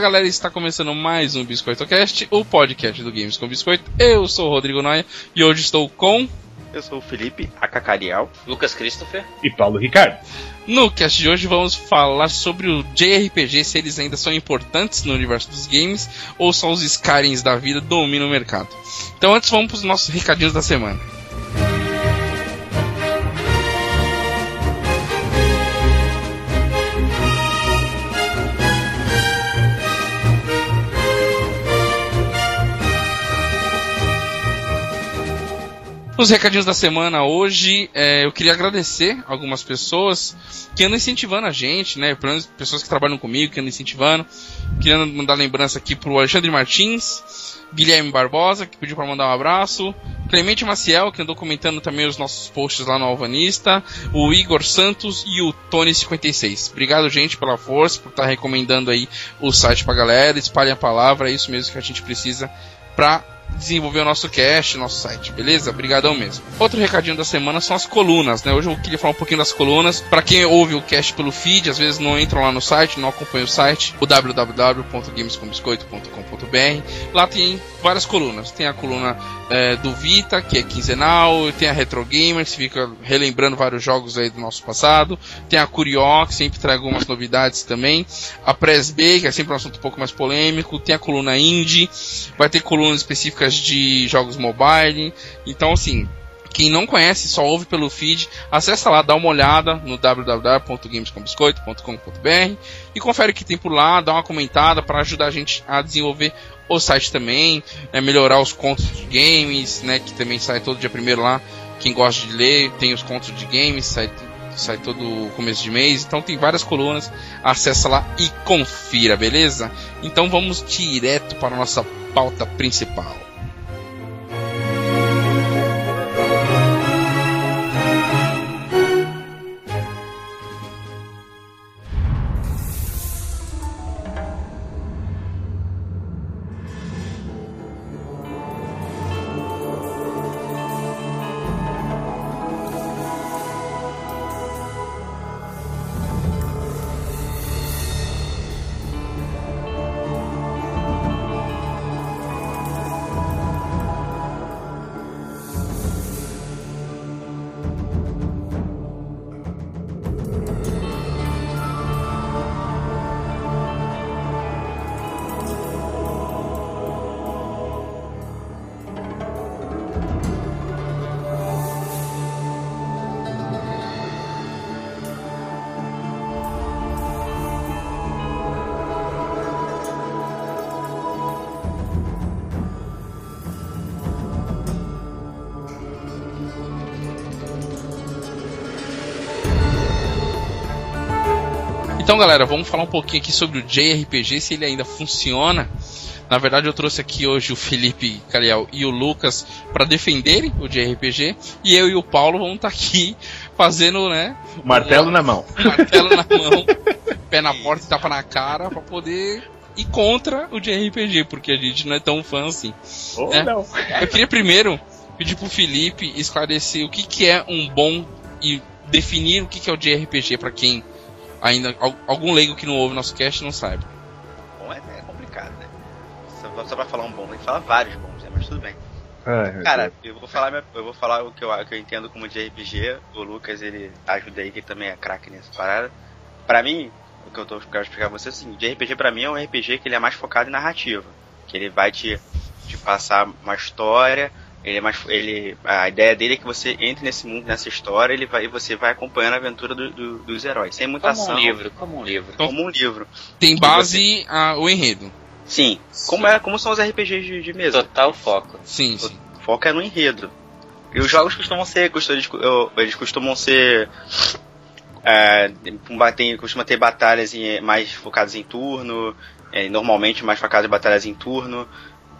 Galera, está começando mais um Biscoito Cast, o podcast do Games com Biscoito. Eu sou o Rodrigo Noia e hoje estou com. Eu sou o Felipe Acacarial, Lucas Christopher e Paulo Ricardo. No cast de hoje vamos falar sobre o JRPG, se eles ainda são importantes no universo dos games ou só os Skyrings da vida dominam o mercado. Então antes vamos para os nossos recadinhos da semana. Os recadinhos da semana hoje, é, eu queria agradecer algumas pessoas que andam incentivando a gente, né? Pessoas que trabalham comigo, que andam incentivando. Queria mandar lembrança aqui pro Alexandre Martins, Guilherme Barbosa, que pediu para mandar um abraço, Clemente Maciel, que andou comentando também os nossos posts lá no Alvanista, o Igor Santos e o Tony56. Obrigado, gente, pela força, por estar tá recomendando aí o site pra galera, espalhem a palavra, é isso mesmo que a gente precisa pra desenvolver o nosso cast, nosso site, beleza? Obrigadão mesmo. Outro recadinho da semana são as colunas, né? Hoje eu queria falar um pouquinho das colunas. Para quem ouve o cast pelo feed, às vezes não entram lá no site, não acompanha o site, o www.gamescombiscoito.com.br. Lá tem várias colunas. Tem a coluna é, do Vita, que é quinzenal, tem a Retro Gamer, que fica relembrando vários jogos aí do nosso passado. Tem a Curio, que sempre traz algumas novidades também. A Press B, que é sempre um assunto um pouco mais polêmico. Tem a coluna Indie, vai ter colunas específicas de jogos mobile. Então, assim, quem não conhece, só ouve pelo feed, acessa lá, dá uma olhada no www.gamescombiscoito.com.br e confere o que tem por lá, dá uma comentada para ajudar a gente a desenvolver o site também, né, melhorar os contos de games, né, que também sai todo dia primeiro lá. Quem gosta de ler, tem os contos de games, sai, sai todo começo de mês, então tem várias colunas, acessa lá e confira, beleza? Então vamos direto para a nossa pauta principal. Galera, vamos falar um pouquinho aqui sobre o JRPG, se ele ainda funciona. Na verdade, eu trouxe aqui hoje o Felipe Caliel e o Lucas para defenderem o JRPG. E eu e o Paulo vamos estar tá aqui fazendo, né? Martelo um, na mão. Martelo na mão, pé na porta e tapa na cara para poder ir contra o JRPG, porque a gente não é tão fã assim. Ou né? não. Eu queria primeiro pedir pro Felipe esclarecer o que, que é um bom e definir o que, que é o JRPG para quem ainda algum leigo que não ouve nosso cast não sabe. Bom, é, é complicado, né? Só, só pra falar um bom, tem que falar vários bons, né? Mas tudo bem. Ai, Cara, eu vou falar eu vou falar o que eu, que eu entendo como de RPG. O Lucas ele ajuda aí que também é craque nessa parada. Pra mim, o que eu tô quero explicar pra você é assim, de RPG pra mim é um RPG que ele é mais focado em narrativa. Que ele vai te, te passar uma história, ele é mais, ele, a ideia dele é que você entre nesse mundo, nessa história, ele vai, você vai acompanhando a aventura do, do, dos heróis, sem muita como ação. Um livro, como um livro. Como um livro. Tem base você... a, o enredo. Sim. Como, é, como são os RPGs de, de mesa. Total foco. Sim, sim. O foco é no enredo. E os jogos costumam ser, eles costumam ser é, tem, costuma ter batalhas em, mais focadas em turno, é, normalmente mais focadas em batalhas em turno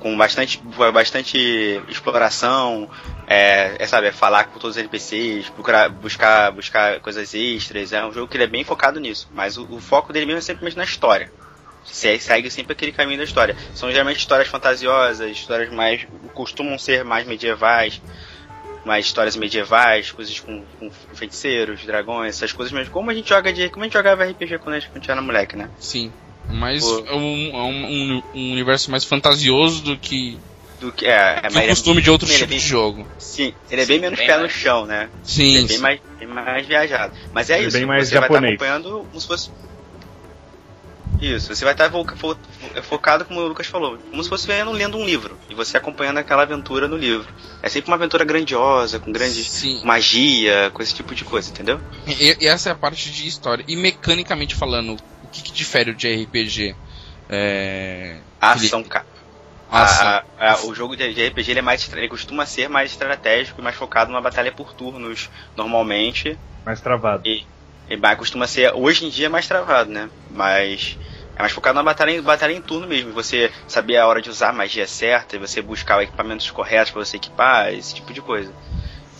com bastante, bastante exploração, é, é, sabe, é falar com todos os NPCs, procurar, buscar, buscar coisas extras. É um jogo que ele é bem focado nisso, mas o, o foco dele mesmo é simplesmente na história. Segue sempre aquele caminho da história. São geralmente histórias fantasiosas, histórias mais. costumam ser mais medievais, mais histórias medievais, coisas com, com feiticeiros, dragões, essas coisas mesmo. Como a gente joga de. Como a gente jogava RPG quando a gente era moleque, né? Sim. Mais Pô. é um, é um, um- um universo mais fantasioso do que, Do que, é, é, que mas o costume de outros ele é tipos bem- de jogo. Sim, ele é bem menos Bem pé no mais. chão, né? Sim, Ele é bem sim. mais, bem mais viajado. Mas é Ele é isso, bem mais você vai japonês. estar acompanhando como se fosse. Isso, você vai estar fo- fo- focado, como o Lucas falou, como se fosse vendo, lendo um livro. E você acompanhando aquela aventura no livro. É sempre uma aventura grandiosa, com grande Sim. magia, com esse tipo de coisa, entendeu? E, e essa é a parte de história. E mecanicamente falando, o que, que difere o de RPG? É... A ação, cara. Ação. A- a- o jogo de, de RPG ele, é mais, ele costuma ser mais estratégico e mais focado numa batalha por turnos, normalmente. Mais travado. E mais costuma ser, hoje em dia é mais travado, né? Mas é mais focado na batalha, em- batalha em turno mesmo. Você saber a hora de usar a magia certa, e você buscar os equipamentos corretos para você equipar, esse tipo de coisa.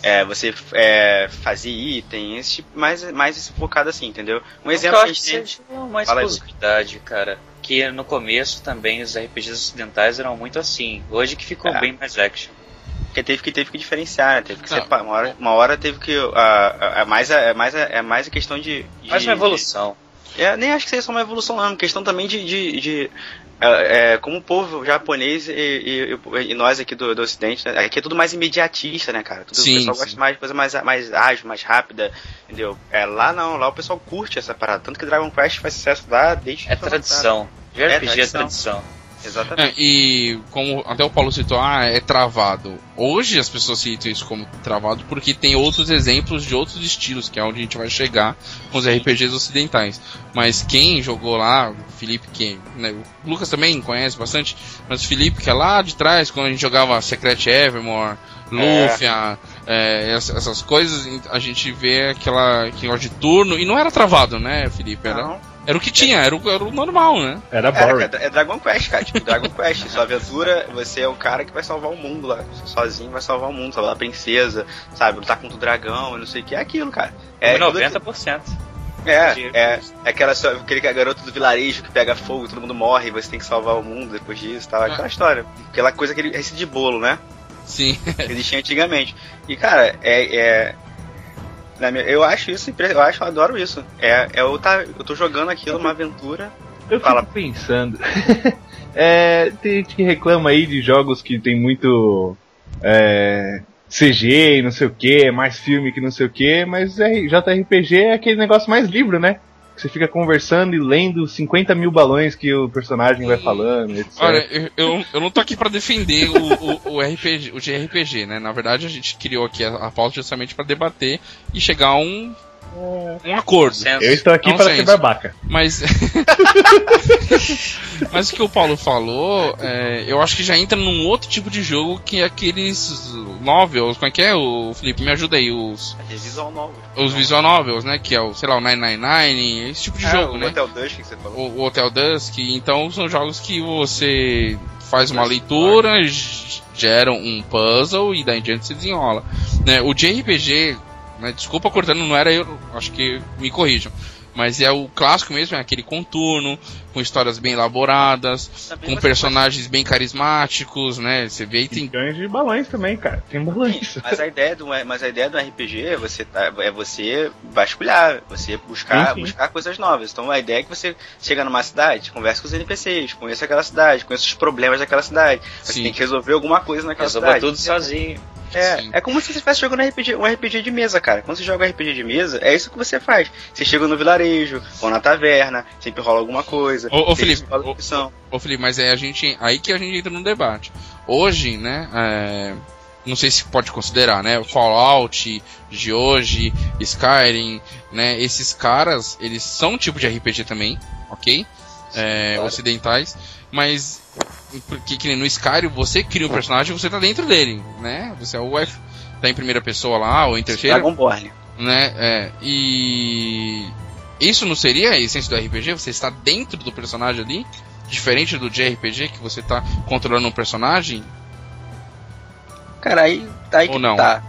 É, você é, fazer item, esse tipo, mais, mais esse focado assim, entendeu? Um exemplo que a acho que gente tem. uma exclusividade, cara. Que no começo também os RPGs ocidentais eram muito assim. Hoje que ficou É. bem mais action. Porque teve que, teve que diferenciar, né? Teve que Não. separar. Uma hora, uma hora teve que. A mais, a, é mais, a, é mais a questão de. de Mais uma evolução. de- é, nem acho que seja só uma evolução, não. É uma questão também de. de, de é, é, como o povo japonês e, e- e- nós aqui do, do Ocidente, né? Aqui é tudo mais imediatista, né, cara? Tudo, Sim, o pessoal sim. gosta mais de coisa mais, mais ágil, mais rápida, entendeu? É, lá não, lá o pessoal curte essa parada. Tanto que Dragon Quest faz sucesso lá desde É tradição. De É RPG é tradição. Exatamente. É, e como até o Paulo citou, ah, é travado. Hoje as pessoas citam isso como travado porque tem outros exemplos de outros estilos, que é onde a gente vai chegar com os RPGs ocidentais. Mas quem jogou lá, o Felipe, que né, o Lucas também conhece bastante, mas o Felipe, que é lá de trás, quando a gente jogava Secret Evermore, Lufia, é, essa- essas coisas, a gente vê aquela, aquele negócio de turno, e não era travado, né, Felipe? Era, Não. Era o que tinha, era o, era o normal, né? Era boring. é, é Dragon Quest, cara. Tipo, Dragon Quest. Sua aventura, você é o cara que vai salvar o mundo lá. Sozinho vai salvar o mundo, salvar a princesa, sabe? Lutar contra o dragão e não sei o que. É aquilo, cara. É, Como tudo 90%. É, é, é aquela só- aquele garoto do vilarejo que pega fogo, todo mundo morre e você tem que salvar o mundo depois disso, tal. Aquela história. Aquela coisa, aquele esse de bolo, né? Sim. Que existia antigamente. E cara, é. é eu acho isso, eu acho, eu adoro isso. É, é eu, tá, eu tô jogando aquilo, uma aventura. Eu Fala. fico pensando. é, tem gente que reclama aí de jogos que tem muito é, CG e não sei o que, mais filme que não sei o que, mas R- JRPG é aquele negócio mais livro, né? Você fica conversando e lendo 50 mil balões que o personagem vai falando, etc. Olha, eu, eu, eu não tô aqui pra defender o, o, o RPG, o JRPG, né? Na verdade, a gente criou aqui a, a pauta justamente pra debater e chegar a um, um acordo. Consenso. eu estou aqui para sei ser babaca. Mas. Mas o que o Paulo falou, é, eu acho que já entra num outro tipo de jogo que é aqueles novels. Como é que é, o Felipe? Me ajuda aí, os, É visual novo. os visual novels, né? Que é o, sei lá, o 999, esse tipo de É, jogo, o né? Hotel Dusk que você falou. o, o Hotel Dusk, então são jogos que você faz uma leitura, g- gera um puzzle e daí em diante se desenrola. Né, o JRPG, né, desculpa cortando, não era eu, acho que me corrijam. Mas é o clássico mesmo, é aquele contorno, com histórias bem elaboradas, Também com personagens bem carismáticos, né? Você vê e tem. Milhões de balões também, cara. Tem balões. Mas a ideia do, mas a ideia do RPG é você, tá- é você vasculhar, você buscar, Sim, sim. buscar coisas novas. Então a ideia é que você chega numa cidade, conversa com os NPCs, conheça aquela cidade, conheça os problemas daquela cidade. Você Sim. tem que resolver alguma coisa naquela Resolva cidade. tudo sozinho. É, Sim. é como se você estivesse jogando RPG, um RPG de mesa, cara. Quando você joga RPG de mesa, é isso que você faz. Você chega no vilarejo, ou na taverna, sempre rola alguma coisa. Ô, ô, Felipe, ô, opção. Ô Felipe, mas é a gente, aí que a gente entra no debate. Hoje, né, é, não sei se pode considerar, né, o Fallout de hoje, Skyrim, né, esses caras, eles são um tipo de RPG também, ok? É, claro. ocidentais, mas porque que no Skyrim você cria um personagem e você tá dentro dele, né? Você é o F, tá em primeira pessoa lá, ou em terceira, Dragonborn. né? É, e isso não seria a essência do RPG? Você está dentro do personagem ali, diferente do JRPG que você está controlando um personagem? Cara, aí, aí Ou que não? tá.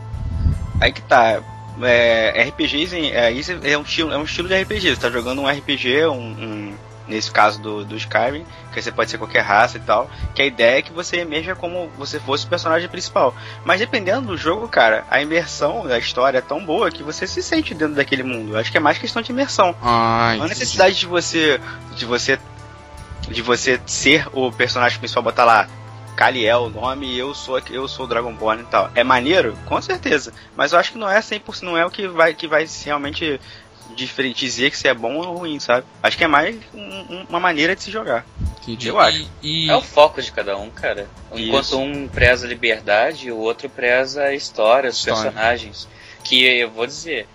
Aí que tá. É, RPGs é, isso é um estilo, é um estilo de RPG. Você tá jogando um RPG, um, um- nesse caso do, do Skyrim, que você pode ser qualquer raça e tal. Que a ideia é que você emerja como você fosse o personagem principal. Mas dependendo do jogo, cara, a imersão da história é tão boa que você se sente dentro daquele mundo. Eu acho que é mais questão de imersão. Ah, Não há necessidade de você de você de você ser o personagem principal, botar lá Kaliel o nome eu sou eu sou o Dragonborn e tal. É maneiro? Com certeza. Mas eu acho que não é 100%, não é o que vai que vai realmente diferente dizer que se é bom ou ruim, sabe? Acho que é mais um, uma maneira de se jogar. Entendi. Eu acho. E, e- É o foco de cada um, cara. Isso. Enquanto um preza a liberdade, o outro preza a história, os História. personagens. Que eu vou dizer,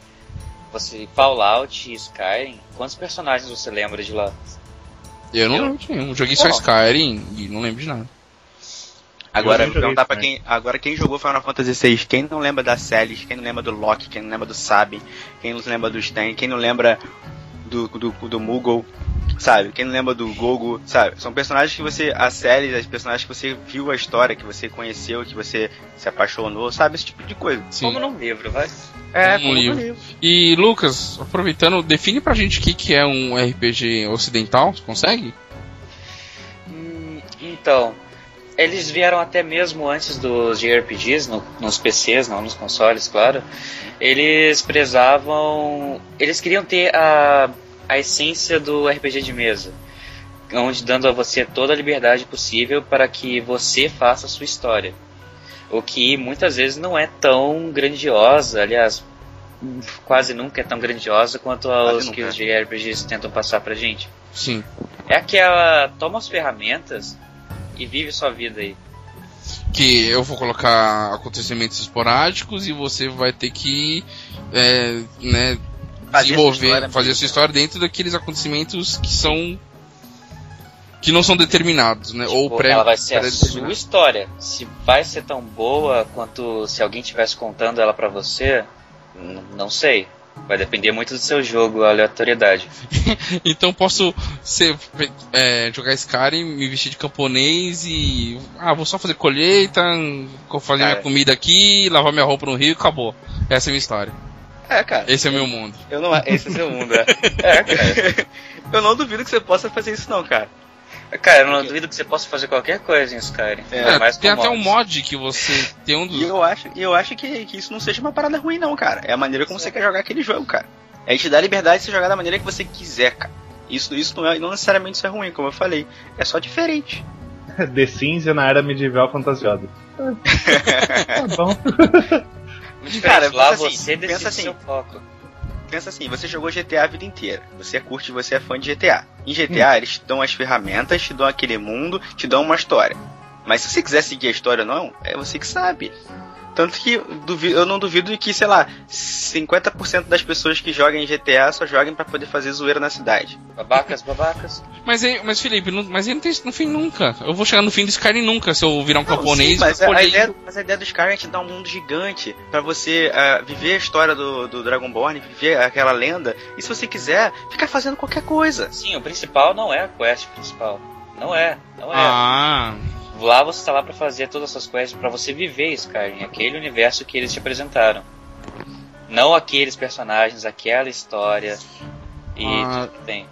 você Fallout e Skyrim, quantos personagens você lembra de lá? eu não eu- lembro de nenhum. Joguei só. Skyrim e não lembro de nada. Agora, perguntar pra quem, agora quem jogou Final Fantasy VI, quem não lembra da Celis, quem não lembra do Loki, quem não lembra do Sabin, quem não lembra do Sten, quem não lembra do, do, do Moogle, sabe? Quem não lembra do Gogo, sabe? São personagens que você, a Celis, as personagens que você viu a história, que você conheceu, que você se apaixonou, sabe? Esse tipo de coisa. Sim. Como num livro, vai? É, Um como no livro. livro. E Lucas, aproveitando, define pra gente o que, que é um RPG ocidental, você consegue? Hum, então, eles vieram até mesmo antes dos JRPGs, no, nos PCs, não nos consoles, claro. Eles prezavam. Eles queriam ter a, a essência do RPG de mesa. Onde dando a você toda a liberdade possível para que você faça a sua história. O que muitas vezes não é tão grandiosa, aliás, quase nunca é tão grandiosa quanto os que os JRPGs tentam passar pra gente. Sim. É aquela. Toma as ferramentas e vive sua vida aí. Que eu vou colocar acontecimentos esporádicos e você vai ter que é, né, Fazer desenvolver, história fazer sua história dentro daqueles acontecimentos que são. que não são determinados, né? Ou Tipo, pré ela vai ser a sua história. Se vai ser tão boa quanto se alguém estivesse contando ela pra você, não sei. Vai depender muito do seu jogo, a aleatoriedade. Então posso ser, é, jogar Skyrim, me vestir de camponês e. Ah, vou só fazer colheita, fazer Cara. minha comida aqui, lavar minha roupa no rio e acabou. Essa é a minha história. É, cara. Esse é o meu mundo. Eu não, esse é o seu mundo, é. É, cara. Eu não duvido que você possa fazer isso não, cara. Cara, eu não duvido que você possa fazer qualquer coisa em Skyrim. É, mais tem até um mod que você tem um dos. E eu acho, eu acho que, que isso não seja uma parada ruim, não, cara. É a maneira como você quer jogar aquele jogo, cara. É te dar liberdade de você jogar da maneira que você quiser, cara. Isso, isso não, é, não necessariamente isso é ruim, como eu falei. É só diferente. The Sims é na era medieval fantasiosa. tá bom. Muito diferente. Cara, lá pensa assim, você pensa assim. seu foco. Pensa assim, você jogou GTA a vida inteira. Você curte, você é fã de GTA. Em GTA, eles te dão as ferramentas, te dão aquele mundo, te dão uma história. Mas se você quiser seguir a história ou não, é você que sabe. Tanto que eu não duvido que, sei lá, 50% das pessoas que jogam em GTA só jogam pra poder fazer zoeira na cidade. Babacas, babacas. Mas, mas Felipe, não- mas ele não tem no fim nunca. Eu vou chegar no fim do Skyrim nunca se eu virar um camponês mas, e a, ideia, mas a ideia do Skyrim é te dar um mundo gigante pra você ah, viver a história do, do Dragonborn, viver aquela lenda, e se você quiser, ficar fazendo qualquer coisa. Sim, o principal não é a quest principal. Não é, não é. Ah, Lá você tá lá pra fazer todas essas quests, pra você viver Skyrim, aquele universo que eles te apresentaram. Não aqueles personagens, aquela história e Ah. tudo que tem.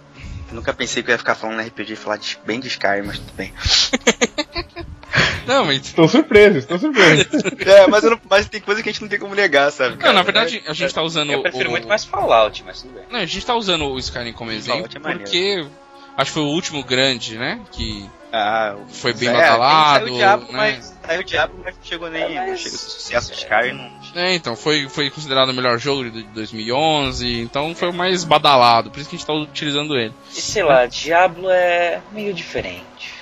Nunca pensei que eu ia ficar falando RPG e falar de- bem de Skyrim, mas tudo bem. não, mas. Estou surpreso, estou surpreso. É, mas, eu não- mas tem coisa que a gente não tem como negar, sabe? Não, cara? na verdade, a gente tá usando. Eu prefiro o... muito mais Fallout, mas tudo bem. Não, a gente tá usando o Skyrim como exemplo Fallout é porque acho que foi o último grande, né? Que Ah, o- foi bem é, badalado. Saiu o Diablo, né? mas, saiu o Diablo, mas não chegou nem. É, mas- não chegou, sucesso de Skyrim não. É, então, foi, foi considerado o melhor jogo de 2011, então foi o mais badalado, por isso que a gente tá utilizando ele. E sei lá, Diablo é meio diferente.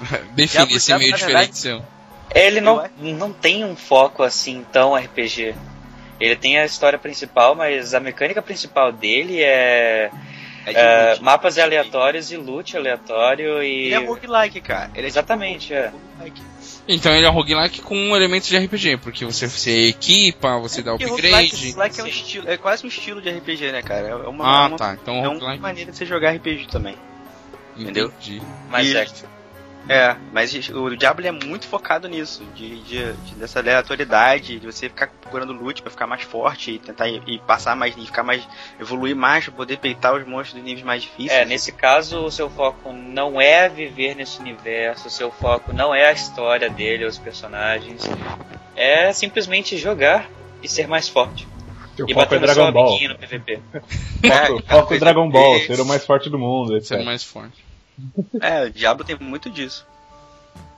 Define Diablo- esse Diablo, meio diferente verdade- seu. Ele não, não tem um foco assim tão RPG. Ele tem a história principal, mas a mecânica principal dele é, É de é, loot. mapas aleatórios e loot aleatório e. Ele é roguelike, cara. Ele é Exatamente, é. roguelike. Então ele é roguelike com elementos de RPG, porque você, você equipa, você dá Porque upgrade. roguelike é, um estilo, é quase um estilo de RPG, né, cara? É uma, Ah, é uma, tá. Então é uma roguelike. maneira de você jogar RPG também. entendeu? Entendi. Mas E- é. É, mas o Diablo é muito focado nisso, de, de- de- dessa aleatoriedade, de você ficar procurando loot pra ficar mais forte e tentar ir, e passar mais, e ficar mais, evoluir mais pra poder peitar os monstros de níveis mais difíceis. É, nesse caso, o seu foco não é viver nesse universo, o seu foco não é a história dele, os personagens. É simplesmente jogar e ser mais forte. Seu e foco bater é Dragon Ball. amiguinho no PVP. É, Foco, foco é Dragon Ball, ser o mais forte do mundo, Ser etc. mais forte. É, o Diablo tem muito disso.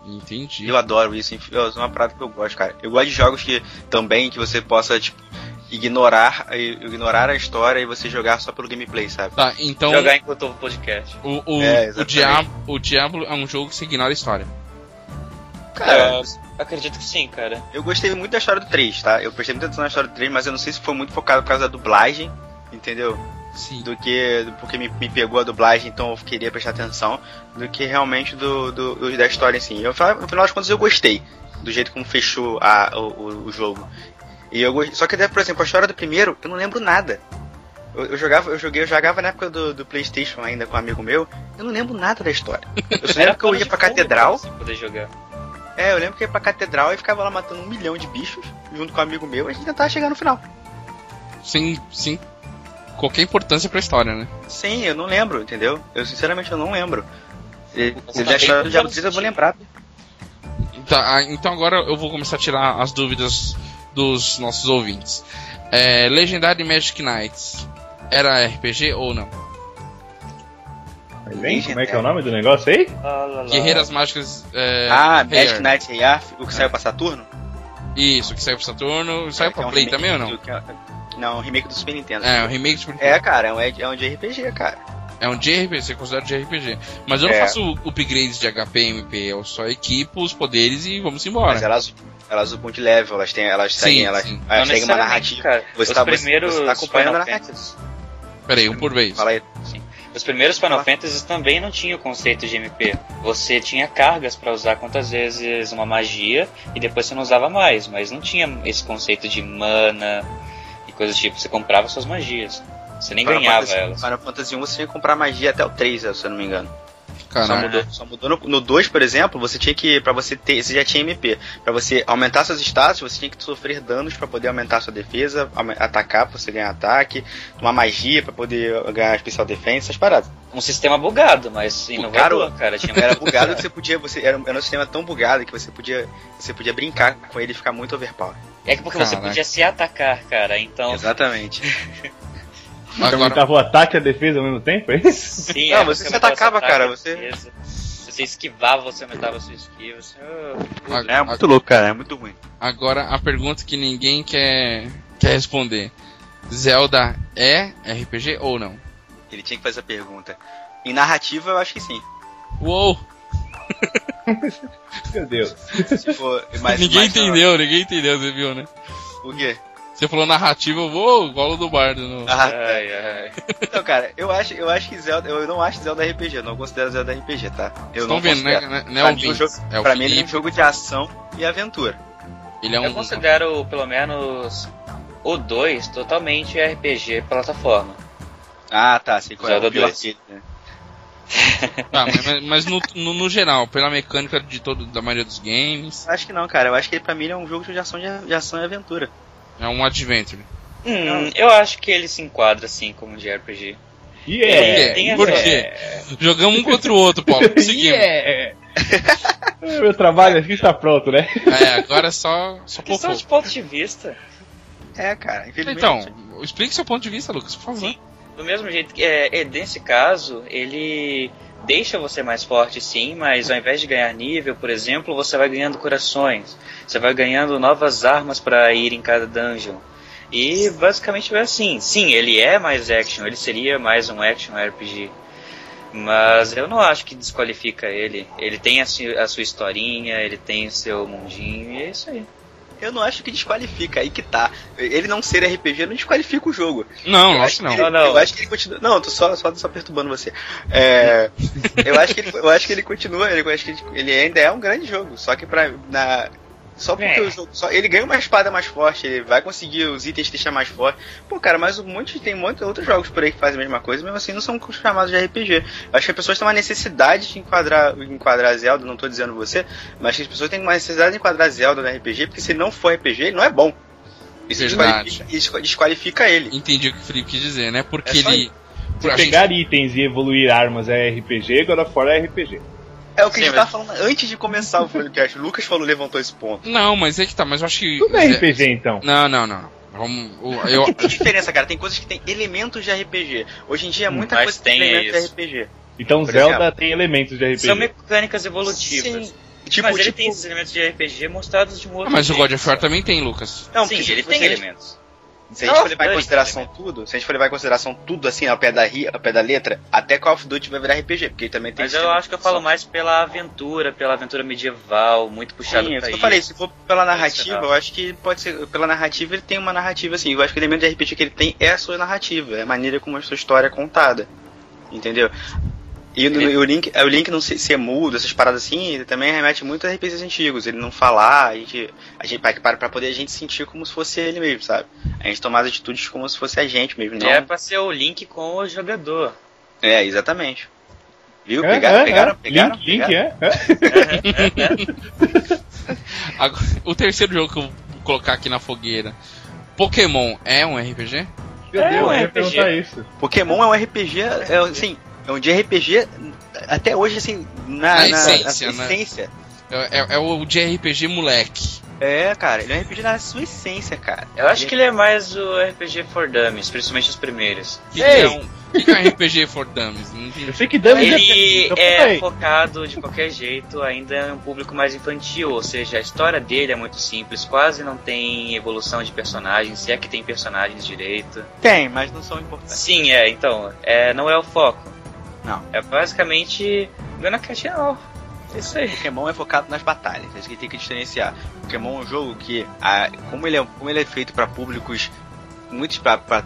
Entendi. Eu adoro isso, enfim, é uma parada que eu gosto, cara. Eu gosto de jogos que também que você possa, tipo, ignorar, ignorar a história e você jogar só pelo gameplay, sabe? Tá, então. Jogar enquanto o podcast. O, o, É, o. Diablo, o Diablo é um jogo que você ignora a história. Cara, É, acredito que sim, cara. eu gostei muito da história do 3, tá? Eu prestei muita atenção na história do 3, mas eu não sei se foi muito focado por causa da dublagem, entendeu? Sim. Do que. Porque me, me pegou a dublagem, então eu queria prestar atenção, do que realmente do, do, da história em si. Eu, no final das contas eu gostei do jeito como fechou a, o, o, jogo. E eu só que, por exemplo, a história do primeiro, eu não lembro nada. Eu, eu jogava, eu joguei, eu jogava na época do, do Playstation ainda com um amigo meu, eu não lembro nada da história. Eu só lembro que eu ia pra catedral, pra você poder jogar. é, eu lembro que eu ia pra catedral e ficava lá matando um milhão de bichos, junto com um amigo meu, e a gente tentava chegar no final. Sem, sem qualquer importância pra história, né? Sim, eu não lembro, entendeu? Eu sinceramente eu não lembro. E, Você e tá da história bem do Diablo 3 eu vou lembrar. Tá, ah, então agora eu vou começar a tirar as dúvidas dos nossos ouvintes. É, Legendary Magic Knights era RPG ou não? Vem, como é que é o nome do negócio aí? Ah, lá, lá. Guerreiras Mágicas. É, Ah. Magic Knight Rayarth, o que saiu pra Saturno? Isso, que saiu pro Saturno. Saiu É, pra é um Play também ou não? do- é- Não, um remake do Super Nintendo. É, o remake de Super É, cara, é um, é um de RPG, cara. É um JRPG, você considera JRPG. Mas eu não É. faço upgrades de HP, MP, eu só equipo os poderes e vamos embora. Mas elas, elas upam de level, elas têm, elas Sim, seguem, elas, sim. elas seguem uma narrativa. cara. Você Os tá- primeiros você tá acompanhando a narrativa. Peraí, um por vez. Fala aí. Os primeiros Final Fantasy também não tinham o conceito de MP. Você tinha cargas pra usar quantas vezes uma magia e depois você não usava mais, mas não tinha esse conceito de mana e coisas do tipo. Você comprava suas magias. Você nem Final ganhava Fantasy, elas. Final Fantasy 1 você tinha que comprar magia até o 3, se eu não me engano. Só mudou, só mudou no, no 2, por exemplo, você tinha que, pra você ter, você já tinha MP. Pra você aumentar seus status, você tinha que sofrer danos pra poder aumentar sua defesa, atacar pra você ganhar ataque, tomar magia pra poder ganhar especial defense, essas paradas. Um sistema bugado, mas inovador, cara. Tinha Era bugado que você podia, você era, era um sistema tão bugado que você podia, você podia brincar com ele e ficar muito overpower. É que porque você podia se atacar, cara. Então, Exatamente. Então Agora, aumentava o ataque e a defesa ao mesmo tempo, é isso? sim, Não, é, você se aumentava atacava, cara, você- defesa. Você esquivava, você aumentava a sua esquiva. Você... oh, a- É muito louco, cara, é muito ruim. agora a pergunta que ninguém quer, quer responder: Zelda é RPG ou não? Ele tinha que fazer a pergunta. Em narrativa, eu acho que sim. Uou! Meu Deus. For, mas, ninguém mas, entendeu, ninguém entendeu, você viu, né? O quê? Você falou narrativa, eu vou igual o do Bardo. No... Ah, Ai, ai. Então, cara, eu acho, eu acho que Zelda, eu não acho Zelda RPG, eu não considero Zelda RPG, tá? Eu Estão não vendo, né? né? Não é Pra o mim, o Vince, jogo- é o pra mim ele é um jogo de ação e aventura. Ele é um. Eu considero, pelo menos, o 2 totalmente RPG plataforma. Ah, tá, sei qual é Zelda o pior 2. que- né? Tá, mas, mas- mas no, no, no geral, pela mecânica de todo, da maioria dos games, Acho que não, cara. Eu acho que ele, pra mim ele é um jogo de ação, de, de ação e aventura. É um adventure. Hum, eu acho que ele se enquadra assim como de RPG. E Ele é. tem Por quê? Jogamos um contra o outro, Paulo. E Conseguimos. é. Meu trabalho aqui está pronto, né? É, agora é só, só Questão fofo. de ponto de vista. É, cara, infelizmente. Então, explique seu ponto de vista, Lucas, por favor. Sim. Do mesmo jeito que, é, é, nesse caso, ele deixa você mais forte sim, mas ao invés de ganhar nível, por exemplo, você vai ganhando corações. Você vai ganhando novas armas para ir em cada dungeon. E basicamente é assim. Sim, ele é mais action, ele seria mais um action RPG. Mas eu não acho que desqualifica ele. Ele tem a, su- a sua historinha, ele tem o seu mundinho, e é isso aí. Eu não acho que desqualifica, aí que tá. Ele não ser RPG não desqualifica o jogo. Não, Eu acho que não. ele- Não, não. Eu acho que ele continua. Não, eu tô só, só, só perturbando você. É, eu, acho que ele, eu acho que ele continua. Eu acho que ele, ele ainda é um grande jogo. Só que pra. Na, só porque É. o jogo. Só, ele ganha uma espada mais forte, ele vai conseguir os itens deixar mais forte. Pô, cara, mas um monte, tem um monte de outros jogos por aí que fazem a mesma coisa, mesmo assim não são chamados de RPG. Eu acho que as pessoas têm uma necessidade de enquadrar, enquadrar Zelda, não tô dizendo você, mas que as pessoas têm uma necessidade de enquadrar Zelda no RPG, porque se não for RPG, ele não é bom. Isso desqualifica, isso desqualifica ele. Entendi o que o Felipe quis dizer, né? Porque É ele. Se a gente- pegar itens e evoluir armas é RPG, of War é RPG. É o que a Sim, gente tava falando antes de começar o podcast. O Lucas falou, levantou esse ponto. Não, mas é que tá, mas eu acho que. Tudo é RPG então. Não, não, não. não. Vamos, o- eu, tem diferença, cara. Tem coisas que tem elementos de RPG. Hoje em dia, muita Mas coisa tem elementos isso. de RPG. Então Por Zelda exemplo. tem elementos de RPG. São mecânicas evolutivas. Sim. Tipo, mas ele tipo, tem esses elementos de RPG mostrados de um outro Ah, mas o jeito, God of War também tem, Lucas. Não, Sim, porque ele tem elementos. Se a gente for levar em consideração tudo, se a gente for levar em consideração tudo assim ao pé da, ri, ao pé da letra, até Call of Duty vai virar RPG, porque também tem Mas eu acho que eu falo mais pela aventura, pela aventura medieval, muito puxado Sim, é pra isso eu falei, se for pela narrativa, Tradicional. eu acho que pode ser. Pela narrativa, ele tem uma narrativa assim. Eu acho que o elemento de RPG que ele tem é a sua narrativa, é a maneira como a sua história é contada. Entendeu? E o, o Link, o Link não ser, ser mudo, essas paradas assim, ele também remete muito a RPGs antigos. Ele não falar, a gente. A gente para, pra poder a gente sentir como se fosse ele mesmo, sabe? A gente tomar as atitudes como se fosse a gente mesmo, não. É pra ser o link com o jogador. É, exatamente. Viu? É, Pegaram, é, pegaram, é. pegaram, Link, Link, pegaram. é. é. Agora, o terceiro jogo que eu vou colocar aqui na fogueira. Pokémon é um RPG? Meu É, Deus, um RPG. Pokémon é um RPG, é, assim, é um de RPG até hoje, assim, na, Na na- essência, na né? essência. É, é- é o de RPG moleque. É, cara, ele é um RPG na sua essência, cara. Eu acho que ele é mais o RPG for Dummies, principalmente os primeiros. O que, que Ei! é um, o que, é um RPG for Dummies? Não. Eu sei que Dummies Ele é peraí. focado de qualquer jeito, ainda é um público mais infantil, ou seja, a história dele é muito simples, quase não tem evolução de personagens, se é que tem personagens direito. Tem, mas não são importantes. Sim, é, então, é, não é o foco. Não. É basicamente Gana Cat All. É isso aí. Pokémon é focado nas batalhas, é isso que tem que diferenciar. Pokémon é um jogo que, ah, como, ele é, como ele é feito para públicos muitos pra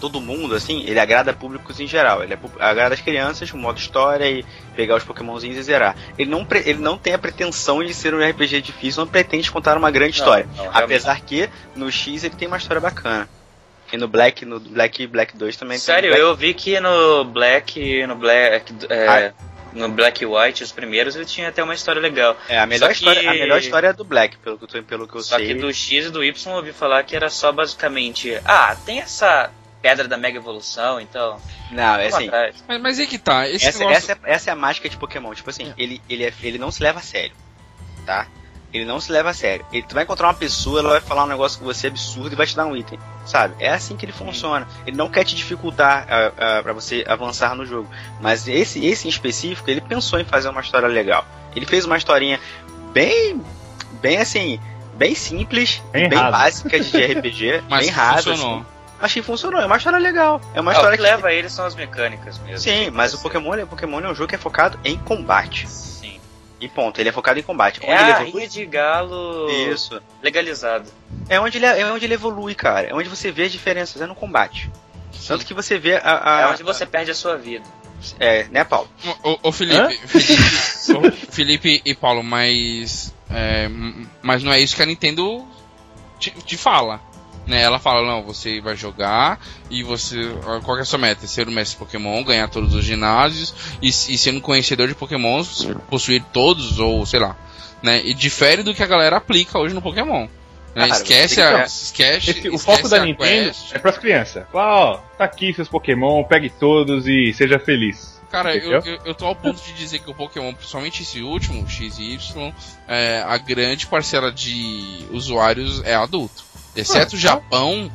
todo mundo, assim, ele agrada públicos em geral. Ele é agrada as crianças, o modo história e pegar os Pokémonzinhos e zerar. Ele não, pre- ele não tem a pretensão de ser um RPG difícil, não pretende contar uma grande história. Não, não, realmente. Apesar que no X ele tem uma história bacana. E no Black, no Black Black 2 também Sério, tem. Black, eu vi que no Black, no Black, é, no Black e White, os primeiros, ele tinha até uma história legal. É, a melhor, Só que- história, a melhor história é do Black, pelo que eu, tô- pelo que eu Só sei. que do X e do Y eu ouvi falar que era só basicamente, ah, tem essa pedra da mega evolução, então. Não, é assim. Mas, mas aí que tá. Esse Essa, negócio... essa, é, essa é a mágica de Pokémon. Tipo assim, ele, ele, é- ele não se leva a sério. Tá? Ele não se leva a sério. Ele, tu vai encontrar uma pessoa, ela vai falar um negócio com você absurdo e vai te dar um item. Sabe? É assim que ele funciona. Ele não quer te dificultar uh, para você avançar no jogo. Mas esse, esse em específico, ele pensou em fazer uma história legal. Ele fez uma historinha bem. Bem assim. Bem simples, Bem bem, básica de RPG, Mas bem rasa. funcionou. assim. Acho que funcionou, é uma história legal. É uma Ah, o história que leva a ele são as mecânicas mesmo. Sim, mas o Pokémon, o Pokémon é um jogo que é focado em combate. Sim. E ponto, ele é focado em combate. É Onde ele a evolui. de galo Isso. legalizado. É onde, ele, é onde ele evolui, cara. É onde você vê as diferenças, é no combate. Tanto que você vê a. a- é onde você perde a sua vida. É, né, Paulo? Ô, ô, Felipe, Felipe, ô, Felipe e Paulo, mas. é, mas não é isso que a Nintendo te, te fala. Né? Ela fala, não, você vai jogar e você. Qual que é a sua meta? Ser o mestre Pokémon, ganhar todos os ginásios e, e sendo conhecedor de Pokémons, possuir todos, ou sei lá. Né? E difere do que a galera aplica hoje no Pokémon. Né? Cara, esquece a. Esquece, Esse- o esquece foco da Nintendo quest. é pras crianças. Fala, ó, tá aqui seus Pokémon, pegue todos e seja feliz. Cara, eu, eu, eu tô ao ponto de dizer que o Pokémon, principalmente esse último, XY, é, a grande parcela de usuários é adulto. Exceto o Japão,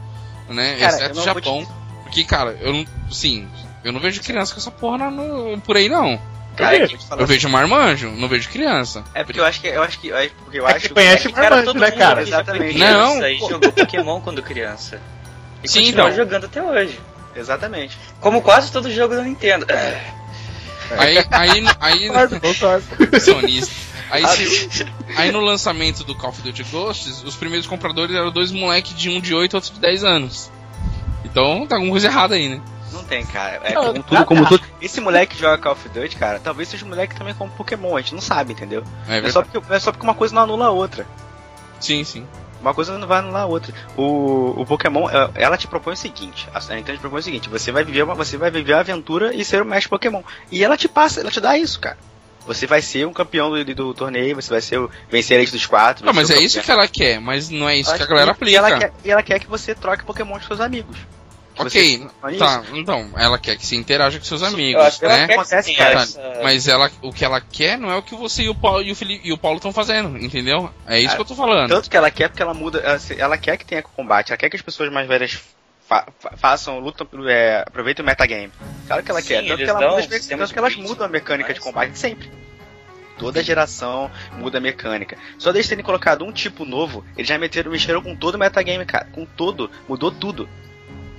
né? Cara, Exceto o Japão. Porque, cara, eu não. Sim, eu não vejo criança com essa porra na- no- por aí, não. Cara, quê? eu Eu vejo marmanjo, não vejo criança. É porque eu acho que. Eu acho que. é Porque eu É acho que conhece é que- Cara, todo né, mundo cara? Exatamente. Não, pô. jogou Pokémon quando criança. E Sim, continua então. jogando até hoje. Exatamente. Como quase todo jogo da Nintendo. Aí, aí, aí, concordo. sonista. Aí, se- aí no lançamento do Call of Duty Ghosts, os primeiros compradores eram dois moleques de um de 8 e outro de 10 anos. Então tá alguma coisa errada aí, né? Não tem, cara. É como tudo, como tudo. Esse moleque que joga Call of Duty, cara, talvez seja um moleque também como Pokémon, a gente não sabe, entendeu? É É só, porque, é só porque uma coisa não anula a outra. Sim, sim. Uma coisa não vai anular a outra. O, o Pokémon, ela- ela te propõe o seguinte: a Nintendo te propõe o seguinte: você vai viver uma, você vai viver a aventura e ser o mestre Pokémon. E ela te passa, ela te dá isso, cara. Você vai ser um campeão do, do torneio, você vai ser o vencer a lista dos quatro. Não, mas é isso que ela quer, mas não é isso que a galera E aplica. ela, quer, e ela quer que você troque Pokémon com seus amigos. Que Ok, você- tá, então, ela quer que você interaja com seus amigos, que né? que Acontece, cara, essa- Mas ela, o que ela quer não é o que você e o Paulo e o, Felipe, e o Paulo estão fazendo, entendeu? É isso Ah, que eu tô falando. Tanto que ela quer, porque ela muda. Ela, ela quer que tenha combate, ela quer que as pessoas mais velhas fa fa façam, lutam, é, aproveitem o metagame. Claro que ela Sim, quer, tanto que, ela dão muda, sistema tanto que elas mudam a mecânica de combate sempre. Toda geração muda a mecânica. Só deles terem colocado um tipo novo, eles já meteram, mexeram com todo o metagame, cara. Com todo. Mudou tudo.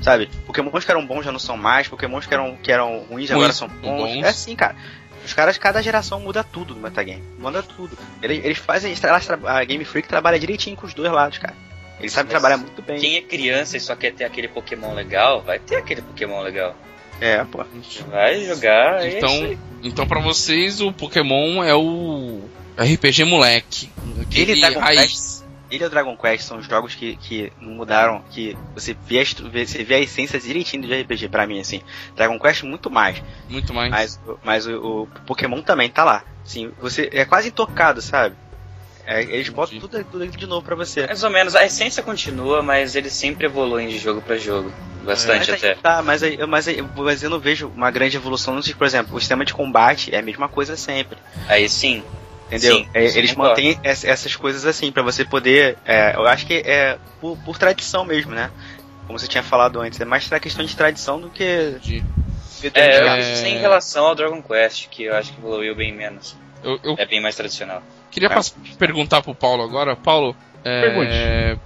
Sabe? Pokémons que eram bons já não são mais, Pokémons que eram, que eram ruins agora são bons. bons. É assim, cara. Os caras, cada geração muda tudo no metagame. Muda tudo. Eles, eles fazem. elas a Game Freak trabalha direitinho com os dois lados, cara. Eles sabem Mas trabalhar muito bem. Quem é criança e só quer ter aquele Pokémon legal, vai ter aquele Pokémon legal. É, pô. Vai jogar. é isso Então, então para vocês o Pokémon é o RPG moleque. Ele Aquele Dragon raiz. Quest, ele e o Dragon Quest são os jogos que, que não mudaram, que você vê, a, você vê a essência direitinho de RPG pra mim, assim. Dragon Quest muito mais, Muito mais. mas, mas o, o Pokémon também tá lá. Assim, você é quase intocado, sabe? É, eles botam tudo, tudo de novo pra você. Mais ou menos, a essência continua, mas eles sempre evoluem de jogo pra jogo. Bastante mas, até. tá, mas, aí, mas, aí, mas eu não vejo uma grande evolução. Não sei, por exemplo, o sistema de combate é a mesma coisa sempre. Aí sim. Entendeu? Sim, É, eles concordo. mantêm es- essas coisas assim, pra você poder. é, eu acho que é por, por tradição mesmo, né? Como você tinha falado antes, é mais pra questão de tradição do que. De- É, eu É. acho isso em relação ao Dragon Quest, que eu acho que evoluiu bem menos. Eu, eu É bem mais tradicional. Queria pas- perguntar pro Paulo agora. Paulo, é,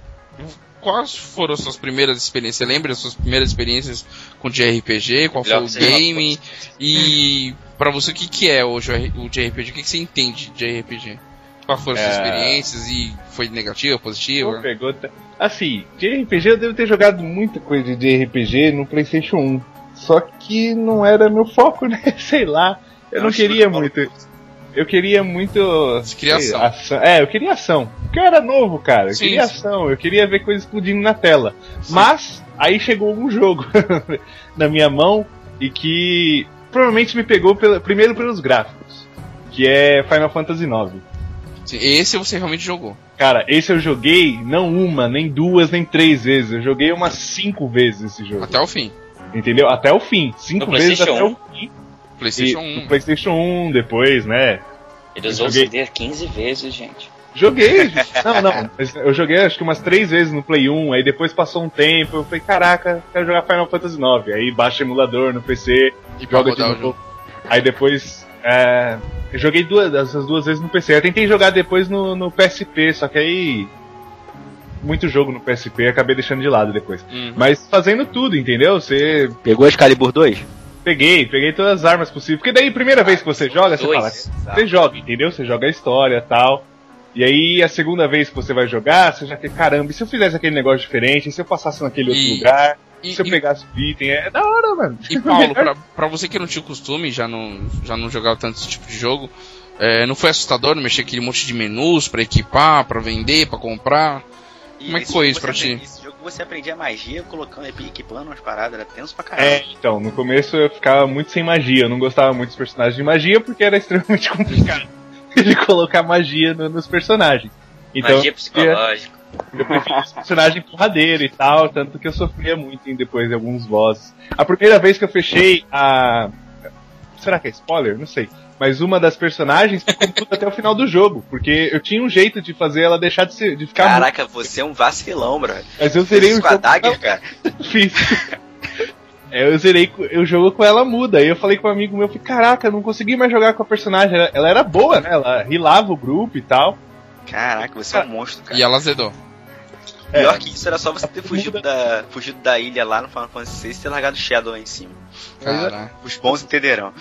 quais foram as suas primeiras experiências? Você lembra das suas primeiras experiências com JRPG? Qual foi o game? E pra você, o que, que é hoje o JRPG? O que, que você entende de JRPG? Quais foram as suas É. experiências? E foi negativa, Boa positiva? pergunta. Assim, de RPG eu devo ter jogado muita coisa de RPG no PlayStation 1. Só que não era meu foco, né? Sei lá. Eu É não estilo queria de bola. Eu queria muito. Você queria sei, ação. ação. É, eu queria ação. Porque eu era novo, cara. Eu Sim, queria sim. ação. Eu queria ver coisas explodindo na tela. Mas, aí chegou um jogo na minha mão e que provavelmente me pegou pela- primeiro pelos gráficos. Que é Final Fantasy IX. Sim, Esse você realmente jogou. Cara, esse eu joguei não uma, nem duas, nem três vezes. Eu joguei umas cinco vezes esse jogo. Até o fim. Entendeu? Até o fim. Cinco No vezes até 1? o fim. PlayStation E 1. no PlayStation 1 depois, né? Ele Eu usou o joguei. CD 15 vezes, gente. Joguei. não, não. mas Eu joguei acho que umas três vezes no Play 1. Aí depois passou um tempo. Eu falei, caraca, quero jogar Final Fantasy IX. Aí baixa o emulador no PC, E joga de o novo. jogo. Aí depois. É, eu joguei duas, essas duas vezes no PC. Eu tentei jogar depois no, no PSP, só que aí. Muito jogo no PSP, acabei deixando de lado depois. Uhum. Mas fazendo tudo, entendeu? Você Pegou Excalibur 2? Peguei, peguei todas as armas possíveis. Porque daí, primeira vez que você joga, você Dois. fala, você joga, entendeu? Você joga a história e tal. E aí, a segunda vez que você vai jogar, você já quer, caramba, e se eu fizesse aquele negócio diferente? E se eu passasse naquele outro E- lugar? E, se eu e- pegasse o item? É da hora, mano. E Paulo, pra, pra você que não tinha o costume, já não, já não jogava tanto esse tipo de jogo, é, não foi assustador mexer aquele monte de menus pra equipar, pra vender, pra comprar? Como é que foi isso pra você ti? jogo você aprendia magia colocando, equipando umas paradas, era tenso pra caramba. É, então, no começo eu ficava muito sem magia. Eu não gostava muito dos personagens de magia porque era extremamente complicado de colocar magia no- nos personagens. Então, Magia psicológica. Eu prefiro esse personagem porradeiro e tal, tanto que eu sofria muito em depois de alguns bosses. A primeira vez que eu fechei a. Será que é spoiler? Não sei. Mas uma das personagens ficou tudo até o final do jogo, porque eu tinha um jeito de fazer ela deixar de, ser, de ficar muito. Caraca, você é um vacilão, bro. Mas eu zerei o a jogo. Dagger, cara. Fiz. É, eu zerei o jogo com ela muda. Aí eu falei com um amigo meu, falei, caraca, eu não consegui mais jogar com a personagem. Ela, ela era boa, né? Ela rilava o grupo e tal. Caraca, você é um monstro, cara. E ela azedou. Pior É. que isso era só você ter fugido da, fugido da ilha lá no Final Fantasy VI e ter largado o Shadow lá em cima. Cara, Os bons entenderão.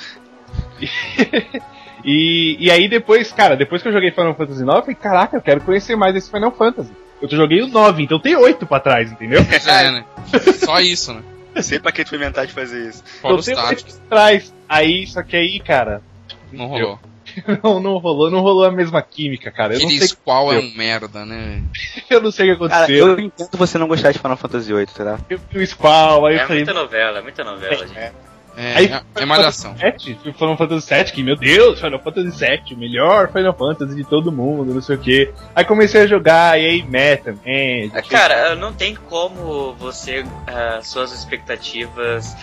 E, e aí depois, cara, depois que eu joguei Final Fantasy IX, eu falei, caraca, eu quero conhecer mais esse Final Fantasy. Eu joguei o 9, então tem 8 pra trás, entendeu? é, né? Só isso, né? Sempre pra que tu inventar de fazer isso. Fora Eu os táticos. pra trás. Aí, só que aí, cara, Não rolou. não, não rolou, não rolou a mesma química, cara. Eu não sei, Squall é eu- um merda, né? eu não sei o que Cara, aconteceu. eu entendo você não gostar de Final Fantasy VIII, tá? Eu vi o Squall, aí eu É falei, muita novela, é muita novela, gente. É, Aí é, é malhação. 7, Final Fantasy 7, que meu Deus, Final Fantasy 7, o melhor Final Fantasy de todo mundo, não sei o que. Aí comecei a jogar, e aí meta, é, Cara, não tem como você, ah, suas expectativas,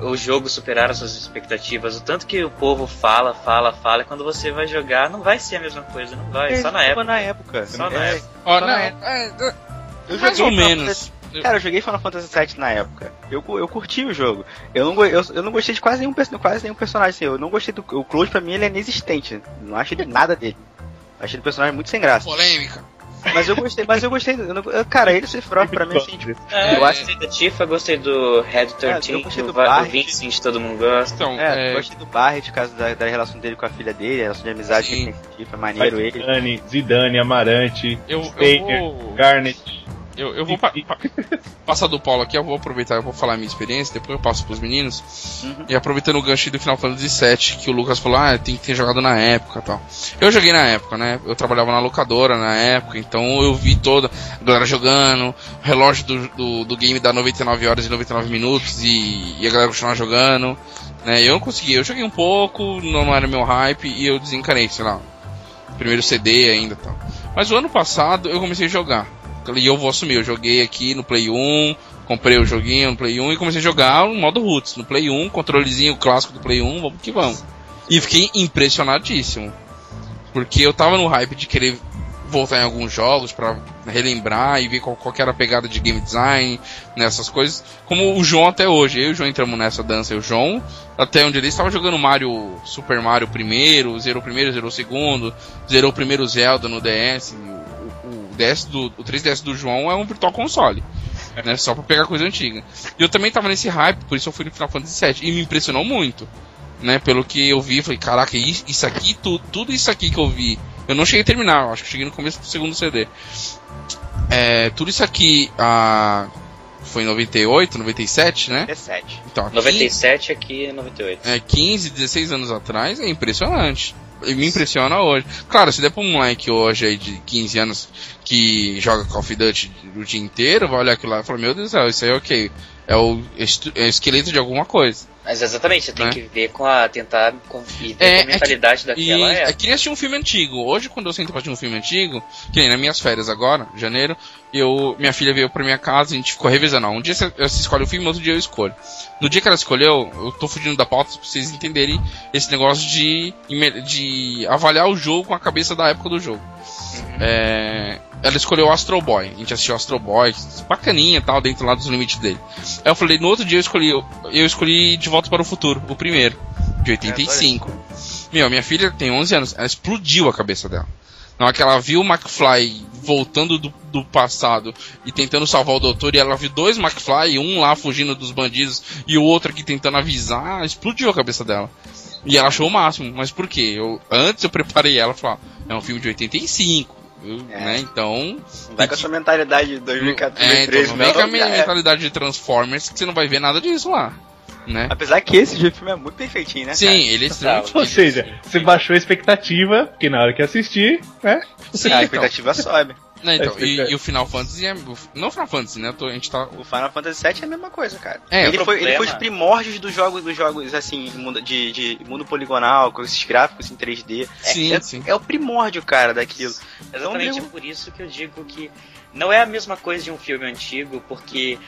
o jogo superar as suas expectativas. O tanto que o povo fala, fala, fala, e quando você vai jogar, não vai ser a mesma coisa, não vai, só na época. na época. Só na É, época. Ó, Só na é, é, Eu Mais joguei ou menos. Cara, eu joguei Final Fantasy VII na época. Eu, eu curti o jogo. Eu não, eu, eu não gostei de quase nenhum, quase nenhum personagem. Assim, eu não gostei do. O Cloud pra mim ele é inexistente. Não achei de nada dele. Achei o personagem muito sem graça. Polêmica. Mas eu gostei, mas eu gostei. Eu não, eu, cara, ele se próprio pra mim assim, tipo, É, eu gostei da Tifa, gostei do Red 13, É, eu gostei do, do Bart. do Vincent, todo mundo gosta. Então, É, é, eu gostei do Barret, por causa da, da relação dele com a filha dele, a relação de amizade Sim. que ele tem com Tifa, é maneiro ele. Zidane, Zidane, Amarante, eu, eu Staker, vou. Garnet. Eu, eu vou pa- pa- passar do Paulo aqui, eu vou aproveitar, eu vou falar a minha experiência, depois eu passo pros meninos. Uhum. E aproveitando o gancho do Final Fantasy VII, que o Lucas falou, ah, tem que ter jogado na época tal. Eu joguei na época, né? Eu trabalhava na locadora na época, então eu vi toda a galera jogando, o relógio do, do, do game dá 99 horas e 99 minutos e, e a galera continuava jogando. Né? Eu não consegui, eu joguei um pouco, não era meu hype e eu desencanei, sei lá, primeiro CD ainda tal. Mas o ano passado eu comecei a jogar. E eu vou assumir, eu joguei aqui no Play 1, comprei o joguinho no Play 1 e comecei a jogar no modo roots, no Play 1, controlezinho clássico do Play 1, vamos que vamos. E fiquei impressionadíssimo. Porque eu tava no hype de querer voltar em alguns jogos pra relembrar e ver qual, qual era a pegada de game design, nessas coisas. Como o João até hoje, eu e o João entramos nessa dança, e o João, até onde ele estava jogando Mario, Super Mario primeiro, zerou primeiro, zerou segundo, zerou o primeiro Zelda no DS. DS do, o 3DS do João é um virtual console. Né, só pra pegar coisa antiga. E eu também tava nesse hype, por isso eu fui no Final Fantasy VII. E me impressionou muito. Né, pelo que eu vi, falei, caraca, isso, aqui, tu, tudo isso aqui que eu vi. Eu não cheguei a terminar, eu acho que cheguei no começo do segundo CD. É, tudo isso aqui ah, foi em 98, 97, né? 17. Então, aqui, 97 aqui é 98. é, 15, 16 anos atrás é impressionante. E Me impressiona hoje. Claro, se der pra um moleque hoje aí de 15 anos que joga Call of Duty o dia inteiro, vai olhar aquilo lá e falar, meu Deus do céu, isso aí é ok. É o, estu- é o esqueleto de alguma coisa. Mas exatamente, você tem Né? que ver com a. tentar com, e ver É, com a é mentalidade E daquela é época. que nem assistir um filme antigo. Hoje, quando eu sento pra assistir um filme antigo, que nem nas minhas férias agora, janeiro, eu, minha filha veio pra minha casa e a gente ficou revisando. Ó, Um dia você, você escolhe o filme, outro dia eu escolho. No dia que ela escolheu, eu tô fugindo da pauta pra vocês entenderem esse negócio de, de avaliar o jogo com a cabeça da época do jogo. É, ela escolheu o Astro Boy. A gente assistiu Astro Boy, bacaninha e tal, dentro lá dos limites dele. Aí eu falei, no outro dia eu escolhi, eu escolhi De Volta para o Futuro, o primeiro, de 85. Meu, minha filha tem 11 anos, ela explodiu a cabeça dela. Na hora que ela viu o McFly voltando do, do passado e tentando salvar o doutor, e ela viu dois McFly, um lá fugindo dos bandidos e o outro aqui tentando avisar, explodiu a cabeça dela. E ela achou o máximo, mas por quê? Eu, antes eu preparei ela e falei, ó, é um filme de 85, eu- É. né? Então. Não vai com essa mentalidade de 2014, É, então, 2013, não vem com a minha é. mentalidade de Transformers que você não vai ver nada disso lá. Né? Apesar que esse filme é muito perfeitinho, né? Sim, ele é extremamente. Ou seja, você baixou a expectativa, porque na hora que assistir, né? Sim, Cara? A então. expectativa sobe. Né, então, É, e, e o Final Fantasy é. Não o Final Fantasy, né? eu tô- a gente tá. O Final Fantasy VII é a mesma coisa, cara. É, ele, o foi, ele foi os primórdios dos jogos, dos jogos assim, mundo, de, de mundo poligonal, com esses gráficos em 3D. Sim, é, sim. é o primórdio, cara, daquilo. Exatamente, Então, é por isso que eu digo que não é a mesma coisa de um filme antigo, porque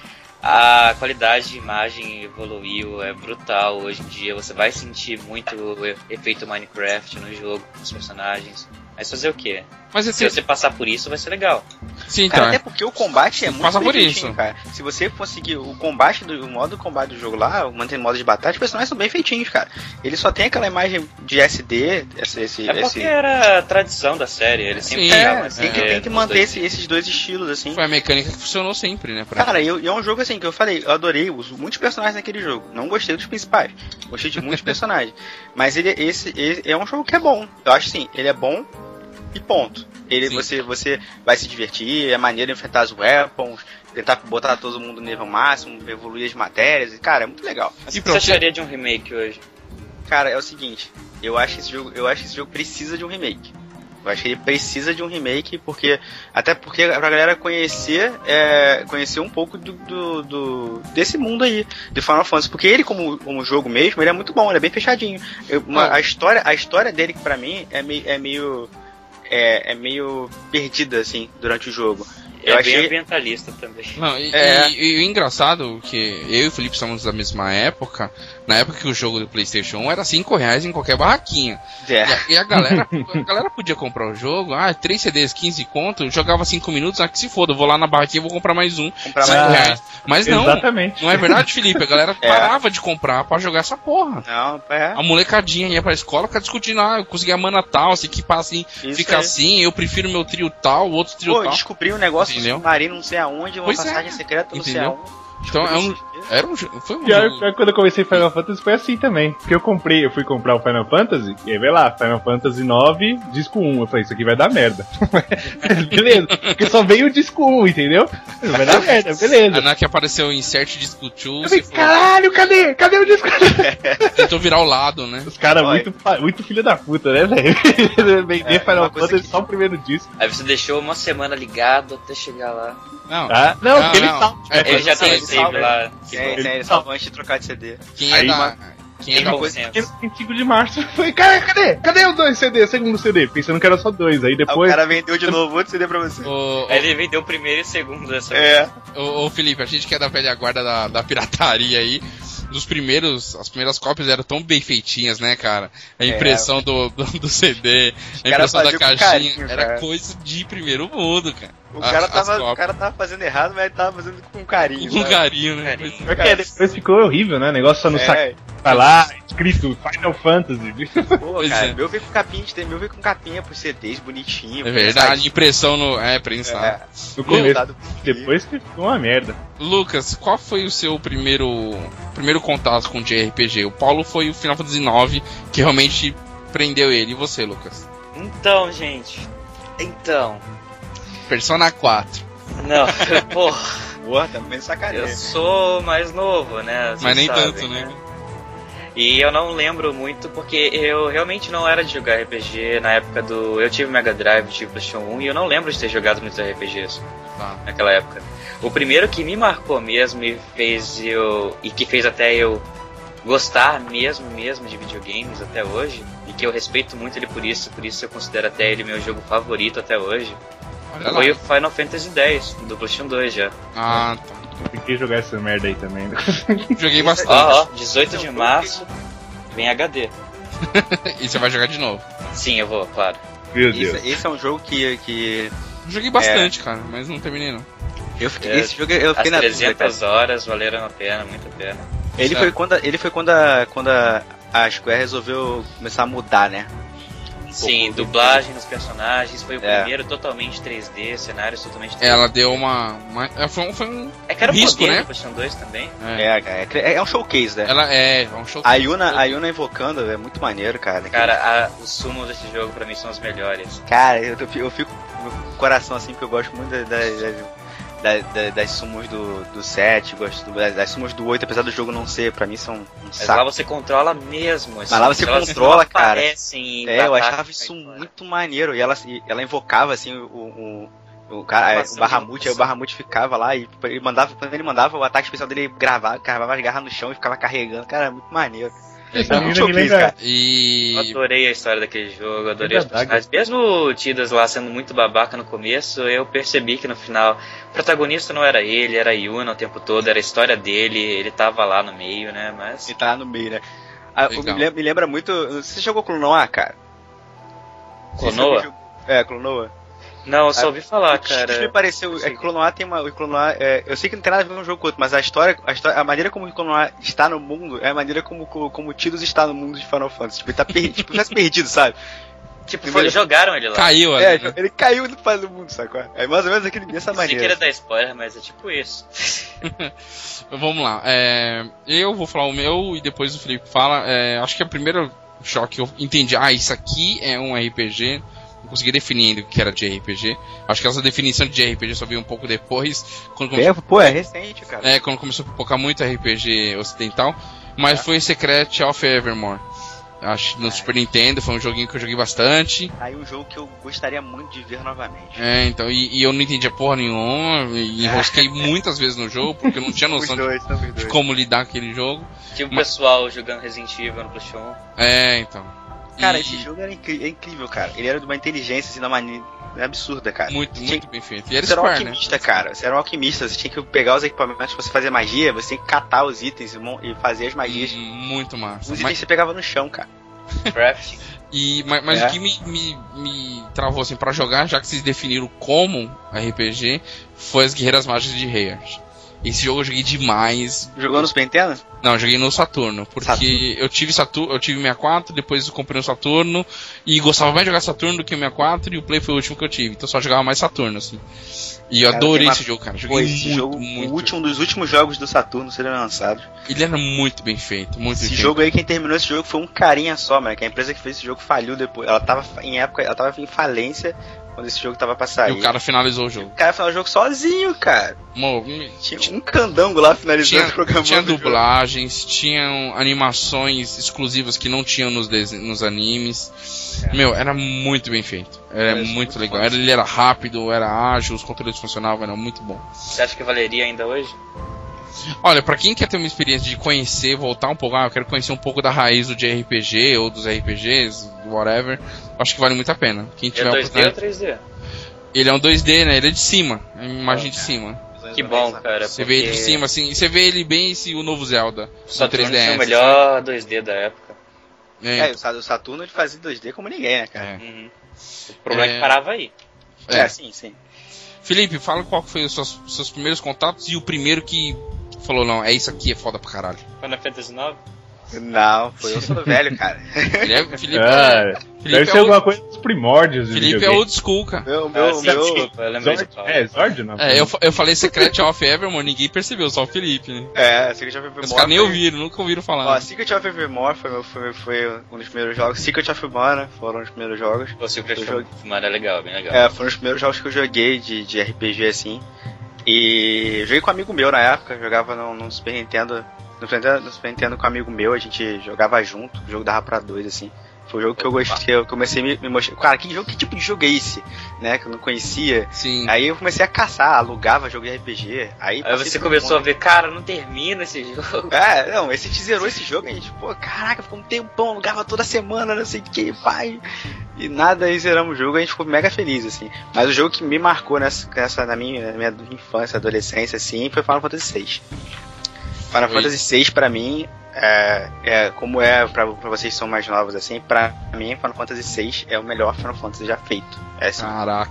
a qualidade de imagem evoluiu, é brutal hoje em dia. Você vai sentir muito o efeito Minecraft no jogo, nos personagens. Mas fazer o quê? Mas Se esse. você passar por isso, vai ser legal. Sim, então. Cara, é. até porque o combate é muito Passa por feitinho, isso. cara. Se você conseguir o combate do o modo combate do jogo lá, mantendo modo de batalha, os personagens são bem feitinhos, cara. Ele só tem aquela imagem de SD, esse, esse, É porque esse- era a tradição da série, eles sempre Sim, É, essa tem que, ideia tem que manter dois esse- esses dois estilos, assim. Foi a mecânica que funcionou sempre, né? pra- Cara, eu- e é um jogo assim que eu falei, eu adorei os, muitos personagens naquele jogo. Não gostei dos principais. Gostei de muitos personagens. Mas ele, esse, esse é um jogo que é bom. Eu acho assim, ele é bom e ponto. Ele Sim. você, você vai se divertir, é maneiro enfrentar as weapons, tentar botar todo mundo no nível máximo, evoluir as matérias. e, Cara, é muito legal. Mas E o que você acharia de um remake hoje? Cara, é o seguinte, eu acho que esse jogo, eu acho que esse jogo precisa de um remake. Eu acho que ele precisa de um remake, porque. Até porque pra galera conhecer. É, conhecer um pouco do, do- do- desse mundo aí, de Final Fantasy. Porque ele, como, como jogo mesmo, ele é muito bom, ele é bem fechadinho. Eu- uma- a, história, a história dele, que pra mim, é meio. É meio é, é meio perdida, assim, durante o jogo. É Eu bem achei- ambientalista também. Não, e, É. e- e o engraçado que eu e o Felipe somos da mesma época, na época que o jogo do Playstation 1 era 5 reais em qualquer barraquinha. É. E a, e a galera, a galera podia comprar o jogo, ah, 3 CDs, 15 conto, jogava 5 minutos, ah, que se foda, eu vou lá na barraquinha e vou comprar mais um, Comprar 5 mais Ah, reais. Mas não, Exatamente. não é verdade, Felipe? A galera É. parava de comprar pra jogar essa porra. Não, é. A molecadinha ia pra escola, fica discutindo, ah, eu consegui a mana tal, se equipar assim, Isso fica aí. assim, eu prefiro meu trio tal, o outro trio Pô, tal. descobri um negócio Entendeu? submarino, não sei aonde, uma Pois é. passagem secreta, não sei Entendeu? aonde. Então é um. Era um, foi um Pior, jogo. pior que quando eu comecei Final Fantasy foi assim também. Porque eu comprei, eu fui comprar o Final Fantasy, e aí vai lá, Final Fantasy 9, disco 1. Eu falei, isso aqui vai dar merda. beleza, porque só veio o disco 1, entendeu? Vai dar merda, A beleza. na que apareceu insert disco 2, Eu falei, falou, caralho, cadê? Cadê o disco? tentou virar o lado, né? Os caras muito, muito filho da puta, né, velho? Vender É, Final Fantasy que- só o primeiro disco. Aí você deixou uma semana ligado até chegar lá. Não, Tá? Não, Não, ele não. salva. É, Ele já tem salva, lá. Que Tem, bom. tem, ele salva antes de trocar de CD. quem é Aí, da. mas- Quem é da. bom coisa senso. Porque no 25 de março falei, cara, cadê? Cadê os dois CD? Segundo CD? Pensando que era só dois. Aí depois. o cara vendeu de novo outro CD pra você. Aí ele vendeu o primeiro e o segundo dessa É. ô, ô, Felipe, a gente que é da velha guarda da, da pirataria aí. Dos primeiros, as primeiras cópias eram tão bem feitinhas, né, cara? A impressão do, do, do CD, a impressão da caixinha, carinho, era coisa de primeiro mundo, cara. O cara, as tava, o cara tava fazendo errado, mas ele tava fazendo com carinho. Com sabe? carinho, né? Carinho. Pior que depois ficou horrível, né? O negócio só no saco. É, Vai lá, escrito Final Fantasy. pô, cara, é. meu veio com capinha, de- meu veio com capinha pros CDs bonitinho. É verdade, impressão no. É, prensado. É, No começo. Depois que ficou uma merda. Lucas, qual foi o seu primeiro primeiro contato com JRPG? O Paulo foi o Final Fantasy IX, que realmente prendeu ele. E você, Lucas? Então, gente. Então. Persona 4. Não, porra. Porra, também sacaneia. Eu sou mais novo, né? vocês Mas nem sabem, tanto, né? E eu não lembro muito porque eu realmente não era de jogar RPG na época do. Eu tive Mega Drive, tive PlayStation 1 e eu não lembro de ter jogado muitos RPGs Tá. naquela época. O primeiro que me marcou mesmo e fez eu. e que fez até eu gostar mesmo, mesmo de videogames até hoje, e que eu respeito muito ele por isso, por isso eu considero até ele meu jogo favorito até hoje, Olha foi lá. o Final Fantasy X, do PlayStation 2 já. Ah, tá. Que jogar essa merda aí também. né? Joguei bastante. Ó, ó, 18 de março, vem HD. e você vai jogar de novo. Sim, eu vou, claro. Meu Deus. Esse, esse é um jogo que, que Joguei bastante, cara, mas não terminei não. eu fiquei, É, esse jogo eu As fiquei na dúvida, cara. 300 horas valeram a pena, muito a pena. Ele Certo. foi quando, a- ele foi quando a, quando a, a Square resolveu começar a mudar, né? Sim, dublagem nos personagens, foi o É. primeiro totalmente 3D, cenários totalmente 3D. Ela deu uma. uma é, foi, um, foi um. É que era o risco, poder né? PlayStation 2 também. É, É, é, é um showcase, né? ela é, é um show. A Yuna, a Yuna invocando é muito maneiro, cara. Cara, a- os sumos desse jogo pra mim são os melhores. Cara, eu, eu, eu fico com o coração assim, porque eu gosto muito da, da- da- da- das sumos do, do 7, gosto do- das, das sumos do 8, apesar do jogo não ser, pra mim são um Mas lá você controla mesmo. assim, Mas lá você controla, cara. aparecem É, eu achava isso né? muito maneiro. E ela, e ela invocava assim o. o o cara, é, o Bahamut, aí o. Bahamut ficava lá e ele mandava, quando ele mandava o ataque especial dele gravava, cravava as garras no chão e ficava carregando. Cara, é muito maneiro. Essa É menina me lembra. cara. Eu E. adorei a história daquele jogo, adorei Verdade. personagens. Mesmo Tidas lá sendo muito babaca no começo, eu percebi que no final o protagonista não era ele, era a Yuna o tempo todo, era a história dele, ele tava lá no meio, né? Mas. Ele tá lá no meio, né? Ah, me, lembra, me lembra muito. Você jogou Clonoa, cara? Clonoa? É, Clonoa. Não, eu só ouvi falar, O que me cara. pareceu. É que Clonoa tem uma. O Clonoa, é, eu sei que não tem nada a ver com um jogo com outro, mas a história, a história. A maneira como o Clonoa está no mundo é a maneira como, como o Tidus está no mundo de Final Fantasy. Tipo, ele tá perdido, tipo, tivesse perdido, sabe? Tipo, primeiro- foi, jogaram ele lá. Caiu ali. É, né? ele caiu no faz do mundo, sacou? É mais ou menos aquele, dessa Não sei que maneira. era dar spoiler, mas é tipo isso. Vamos lá. é, eu vou falar o meu e depois o Felipe fala. É, acho que a primeira choque que eu entendi, ah, isso aqui é um RPG. Não consegui definir ainda o que era de RPG. Acho que essa definição de RPG só veio um pouco depois. Quando começou, É, pô, é recente, cara. é, quando começou a pipocar muito RPG ocidental. Mas foi Secret of Evermore. Acho que no É. Super Nintendo foi um joguinho que eu joguei bastante. Aí um jogo que eu gostaria muito de ver novamente. É, então, e, e eu não entendia porra nenhuma. E enrosquei muitas vezes no jogo, porque eu não tinha noção de, dois, de dois. como lidar com aquele jogo. Tipo o Mas- pessoal jogando Resident Evil no PlayStation 1. É, então. Cara, E- esse jogo era incri- é incrível, cara. Ele era de uma inteligência, assim, uma maneira absurda, cara. Muito, Tinha muito bem feito. E era Você era um né? alquimista, cara. Você era um alquimista. Você tinha que pegar os equipamentos pra você fazer magia, você tinha que catar os itens e fazer as magias. Hum, Muito massa. Os itens Mas, você pegava no chão, cara. E, mas, mas É. o que me, me, me travou assim pra jogar, já que vocês definiram como RPG, foi as Guerreiras Mágicas de Rayard. Esse jogo eu joguei demais. Jogou no Super Nintendo? Não, eu joguei no Saturno, porque Saturno. eu tive Saturno, eu tive 64, depois eu comprei um Saturno e gostava mais de jogar Saturno do que o 64 e o Play foi o último que eu tive, então eu só jogava mais Saturno assim. E eu Cara, adorei uma- esse jogo, cara. Joguei Pô, esse muito, jogo, muito. o último dos últimos jogos do Saturno serão lançados. Ele era muito bem feito, muito Esse bem feito. jogo aí, quem terminou esse jogo foi um carinha só, mano. Que a empresa que fez esse jogo faliu depois. Ela tava em época, ela tava em falência quando esse jogo tava pra E sair. o cara finalizou o jogo. O cara finalizou o jogo sozinho, cara. Tinha um candango lá finalizando Tinha, o programa. tinha dublagens, tinham animações exclusivas que não tinham nos, nos animes. Meu, era muito bem feito. Era É, muito legal. Era- ele era rápido, era ágil, os controles funcionavam, era muito bom. Você acha que valeria ainda hoje? Olha, pra quem quer ter uma experiência de conhecer, voltar um pouco, ah, eu quero conhecer um pouco da raiz do JRPG ou dos RPGs, whatever, acho que vale muito a pena. Quem É tiver a 2D ou oportunidade. 3D? Ele é um 2D, né? Ele é de cima, é uma imagem de cima. Que bom, cara. Você vê ele de cima, assim, você vê ele bem esse o novo Zelda. No 3DS, foi o melhor 2D da época. É, É, o Sa- o Saturno ele fazia 2D como ninguém, né, cara? é. Uhum. O problema é É. que parava aí. É, É. sim, sim. Felipe, fala qual foi os seus, seus primeiros contatos e o primeiro que falou, não, é isso aqui, é foda pra caralho. Final Fantasy IX? Não, foi eu sou velho, cara. Ele é, Felipe, Cara, Felipe deve é ser old- alguma coisa dos primórdios Felipe é old school, cara. Meu, Ah, meu, sim, meu. desculpa, eu lembrei de Zord, é, Zord não? É, eu, fa- eu falei Secret of Evermore, ninguém percebeu, só o Felipe, né? É, Secret of Os Evermore. caras nem foi- ouviram, nunca ouviram falar. Ó, Secret of Evermore foi, meu- foi, foi um dos primeiros jogos. Secret of Mana foram os primeiros jogos. O Secret of. Mana é legal, bem legal. É, foram os primeiros jogos que eu joguei de, de RPG assim. E joguei com um amigo meu na época, jogava no, no. No Super Nintendo, no Super Nintendo com um amigo meu, a gente jogava junto, o jogo dava pra dois, assim. Foi o jogo que eu gostei, eu comecei a me, me mostrar. Cara, que jogo, que tipo de jogo é esse? Né? Que eu não conhecia. Sim. Aí eu comecei a caçar, alugava jogo de RPG. Aí, Aí você começou a um ver, cara, não termina esse jogo. É, não, esse te zerou esse jogo, a gente, pô, caraca, ficou um tempão, alugava toda semana, não sei o que, pai. E nada, aí zeramos o jogo, a gente ficou mega feliz, assim. Mas o jogo que me marcou nessa, nessa na, minha, na minha infância, adolescência, assim, foi Final Fantasy VI. Final Foi. Fantasy VI, pra mim, é, é como é pra, pra vocês que são mais novos, assim, pra mim, Final Fantasy VI é o melhor Final Fantasy já feito. É assim, Caraca.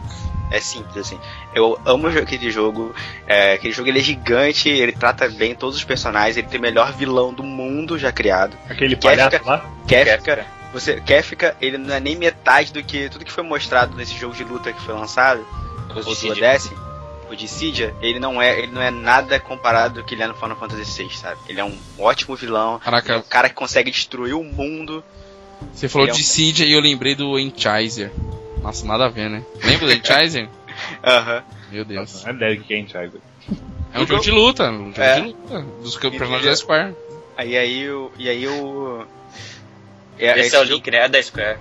é simples, assim. Eu amo aquele jogo. É, aquele jogo ele é gigante, ele trata bem todos os personagens, ele tem o melhor vilão do mundo já criado. Aquele palhaço ficar- lá? Kefka, você, Kefka, ele não é nem metade do que. Tudo que foi mostrado nesse jogo de luta que foi lançado, o O do Dissidia. Duodécimo, o Dissidia, ele não é, ele não é nada comparado do que ele é no Final Fantasy VI, sabe? Ele é um ótimo vilão, Caraca. ele é um cara que consegue destruir o mundo. Você falou Ele é um- de Cydia e eu lembrei do Enchiser. Nossa, nada a ver, né? Lembra do Enchiser? Aham. Meu Deus. É Derek Kent, Isaac. É um jogo de luta, um jogo É. de luta. Dos personagens da Square. Aí aí o. E aí o. É, Esse é o jogo- link, né? É da Square.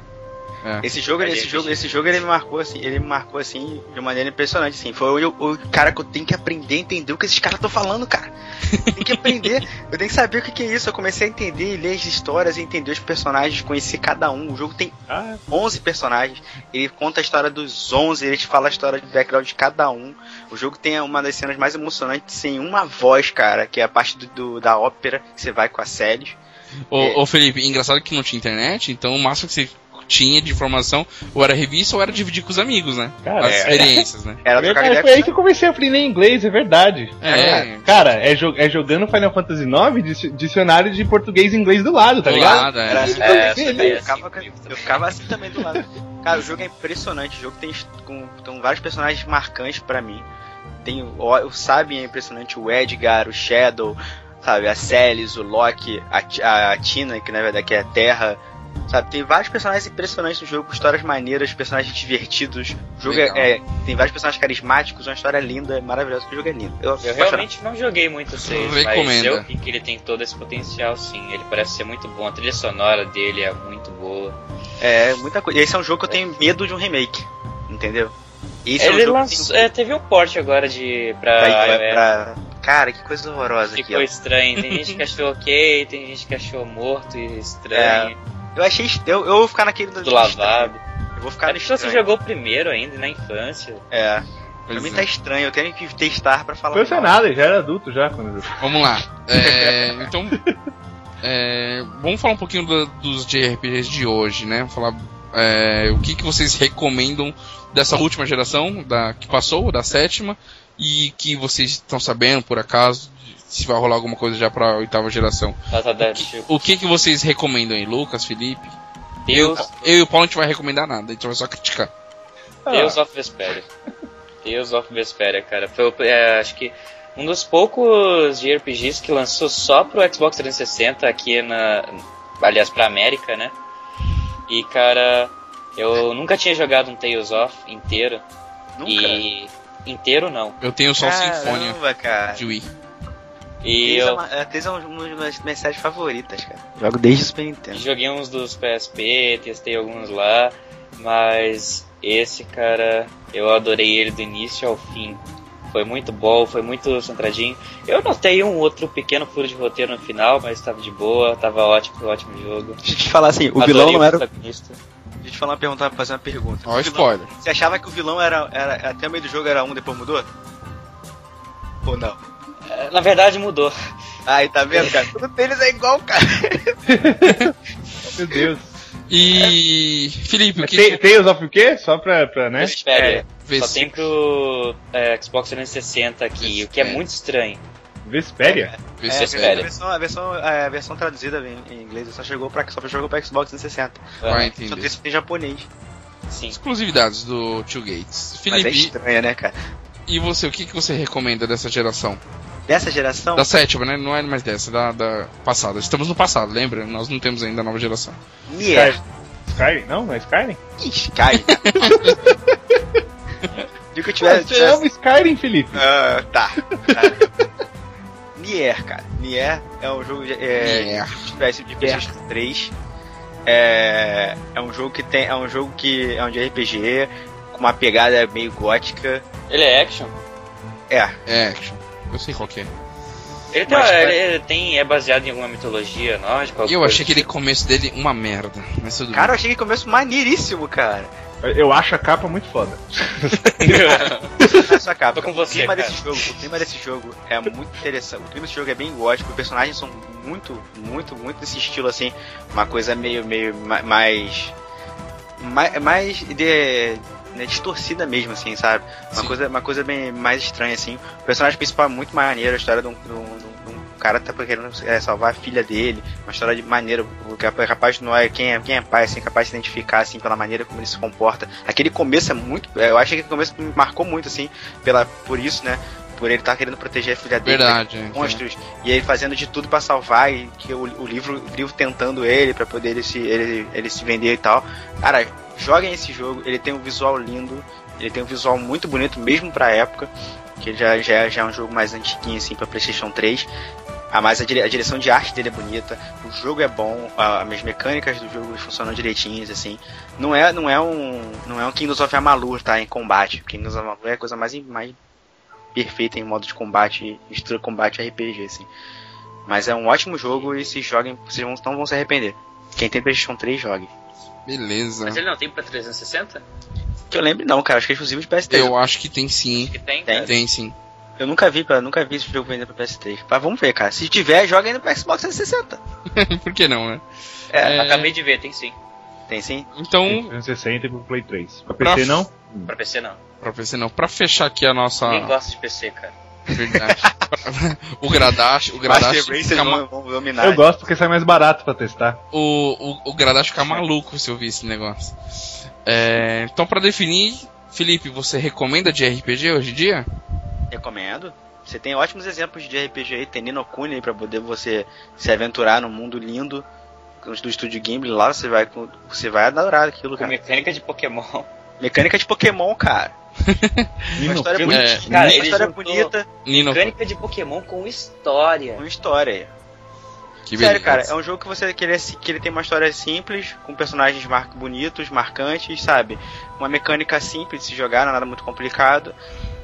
É. Esse jogo, É esse gente. jogo, esse jogo ele me marcou assim, ele me marcou assim de maneira impressionante assim. Foi o, o cara que eu tenho que aprender a entender o que esses caras estão falando, cara. Tem que aprender, eu tenho que saber o que, que é isso. Eu comecei a entender, ler as histórias, entender os personagens, conhecer cada um. O jogo tem Ah, 11 personagens, ele conta a história dos 11, ele te fala a história de background de cada um. O jogo tem uma das cenas mais emocionantes sem uma voz, cara, que é a parte do, do- da ópera que você vai com a Célios. Ô, ô Felipe, engraçado que não tinha internet, então o máximo que você tinha de informação ou era revista ou era dividir com os amigos, né? Cara, As é. experiências, né? Era trocar verdade, ideia foi com aí que eu comecei a aprender inglês, é verdade. É. Cara, é, jo- é jogando Final Fantasy IX, dici- dicionário de português e inglês do lado, tá Do ligado? lado, é. Era assim, É, eu, ficava, assim eu também. ficava assim também do lado. Cara, o jogo é impressionante. O jogo tem, com, tem vários personagens marcantes pra mim. Tem o, o Sabin é impressionante, o Edgar, o Shadow, sabe, a Celis, o Loki, a, a, a Tina, que na verdade que é a Terra. Sabe, tem vários personagens impressionantes no jogo, com histórias maneiras, personagens divertidos. O jogo é, é- tem vários personagens carismáticos, uma história linda, maravilhosa, que o jogo é lindo. Eu, Eu realmente não joguei muito o 6, mas Recomenda. eu vi que ele tem todo esse potencial, sim. Ele parece ser muito bom. A trilha sonora dele é muito boa. É, muita coisa. Esse é um jogo que eu tenho medo de um remake, entendeu? Esse é um ele jogo que lançou, tem- é, teve um port agora de pra, pra, iOS. pra- Cara, que coisa horrorosa aqui, Ficou ó. estranho. Tem gente que achou ok, tem gente que achou morto e estranho. Eu achei. Eu, eu vou ficar naquele Do lavado. Eu vou ficar É no porque você estranho. jogou primeiro ainda, na infância. É. Pois Pra mim é. tá estranho, eu tenho que testar pra falar. Não foi nada, já era adulto já quando Vamos lá. É, então, é, vamos falar um pouquinho do- dos JRPGs de hoje, né? Vamos falar é, o que, que vocês recomendam dessa última geração, da que passou, da sétima, e que vocês estão sabendo por acaso se vai rolar alguma coisa já pra oitava geração. Data Dead, tipo, O que, que vocês recomendam aí, Lucas, Felipe? Deus, Eu e o Paulo a gente vai recomendar nada, a gente vai só criticar. Deus of Vesperia. Deus of Vesperia, cara. Foi, o- é, acho que um dos poucos JRPGs que lançou só pro Xbox 360 aqui na. Aliás, pra América, né? E, cara, eu nunca tinha jogado um Tales of inteiro. Nunca. E. Inteiro não. Eu tenho só o Sinfonia Caramba, cara. de Wii. E Tales é eu uma- é, é uma das minhas- séries favoritas, cara. Jogo desde o Super Nintendo. joguei uns dos PSP, testei alguns lá, mas esse, cara, eu adorei ele do início ao fim. Foi muito bom, foi muito centradinho. Eu notei um outro pequeno furo de roteiro no final, mas estava de boa, tava ótimo, foi ótimo jogo. Deixa eu te falar assim, o Adorei vilão não era. Deixa eu te falar uma pergunta, fazer uma pergunta. Ó, O vilão- spoiler. Você achava que o vilão era, era. Até o meio do jogo era um, depois mudou? Ou não? É, Na verdade mudou. Ai, tá vendo, cara? Tudo deles é igual, cara. Meu Deus. E. Felipe, o que. Ta- Tales of o quê? Só pra, pra né? Vesperia. Vê Só tem pro é, Xbox 360 aqui, o que é Vesperia. muito estranho. Vesperia? É, a é sério. versão, a versão, a versão traduzida em, em inglês só chegou pra, só chegou pra Xbox 360. Vai Ah, Só tem, tem japonês. sim. Exclusividades do Two Gates. Mas é Felipe, estranha, né, cara? e você, o que, que você recomenda dessa geração? Dessa geração, Da sétima, né? Não é mais dessa, da, da passada. Estamos no passado, lembra? Nós não temos ainda a nova geração. Nier. Sky- Skyrim? Não, não é Skyrim? Ih, Sky. De que eu tivesse. você ama Skyrim, Felipe? Ah, tá. tá. Nier, cara. Nier é um jogo de, é, É. de de PlayStation 3. É, é um jogo que tem. É um jogo que é um de RPG, com uma pegada meio gótica. Ele é action. É, É, action. Eu sei qual que é. Ele, tem, Mas, ele, ele tem, é baseado em alguma mitologia nórdica. E alguma eu achei aquele começo dele uma merda. Mas tudo cara, eu achei que começo maneiríssimo, cara. Eu acho a capa muito foda. Essa capa. Tô com o você, clima cara. desse jogo, o clima desse jogo é muito interessante. O clima desse jogo é bem gótico, os personagens são muito, muito, muito desse estilo assim, uma coisa meio, meio ma- mais, mais, mais de, né, distorcida mesmo, assim, sabe? Uma Sim. coisa, uma coisa bem mais estranha assim. O personagem principal é muito maneiro, a história de um, de um- de um- cara tá querendo é, salvar a filha dele, uma história de maneira, o que é capaz de não é quem é quem é pai, assim, capaz de se identificar assim pela maneira como ele se comporta. Aquele começo é muito, eu acho que aquele começo me marcou muito assim, pela por isso, né? Por ele estar querendo proteger a filha dele Verdade, é. monstros e ele fazendo de tudo pra salvar e que o, o livro o livro tentando ele pra poder ele se ele, ele se vender e tal cara joguem esse jogo ele tem um visual lindo ele tem um visual muito bonito mesmo pra época que ele já já, já é um jogo mais antiguinho assim para PlayStation 3 ah, mas a, dire- a direção de arte dele é bonita, o jogo é bom, a- as mecânicas do jogo funcionam direitinhos, assim. Não é, não é um, não é um Kingdoms of Amalur, tá, em combate. Kingdoms of Amalur é a coisa mais, mais perfeita em modo de combate, de combate RPG, assim. Mas é um ótimo jogo e se joguem, vocês não vão se arrepender. Quem tem PlayStation 3, jogue. Beleza. Mas ele não tem pra 360? Que eu lembre não, cara, acho que é exclusivo de PS3. Eu acho que tem sim. Que tem, Tem. Tem sim. Eu nunca vi, pra, nunca vi esse jogo vender pra PS3. Mas vamos ver, cara. Se tiver, joga aí no Xbox 360. Por que não, né? É, É. Acabei de ver, tem sim. tem sim. Então, 360 e pro Play 3. Pra Pra PC f- não? Pra PC não. pra PC não. Pra fechar aqui a nossa. De PC, cara. Verdade. o Gradash, o Gradash fica ma- vão, vão dominar. Eu gosto porque sai mais barato pra testar. o, o, o Gradash fica maluco se eu ver esse negócio. É, então, pra definir, Felipe, você recomenda de RPG hoje em dia? Recomendo. Você tem ótimos exemplos de RPG aí, tem Nino Kuni aí pra poder você se aventurar num mundo lindo do estúdio Gimli. Lá você vai, com- você vai adorar aquilo, Com cara. mecânica de Pokémon. Mecânica de Pokémon, cara. Uma Nino história Kuni. bonita. É, Cara, uma história juntou- bonita, Nino, Mecânica de Pokémon com história. com história. Que Sério, beleza. cara, é um jogo que você que ele, é que ele tem uma história simples, com personagens mar bonitos, marcantes, sabe? Uma mecânica simples de se jogar, não é nada muito complicado.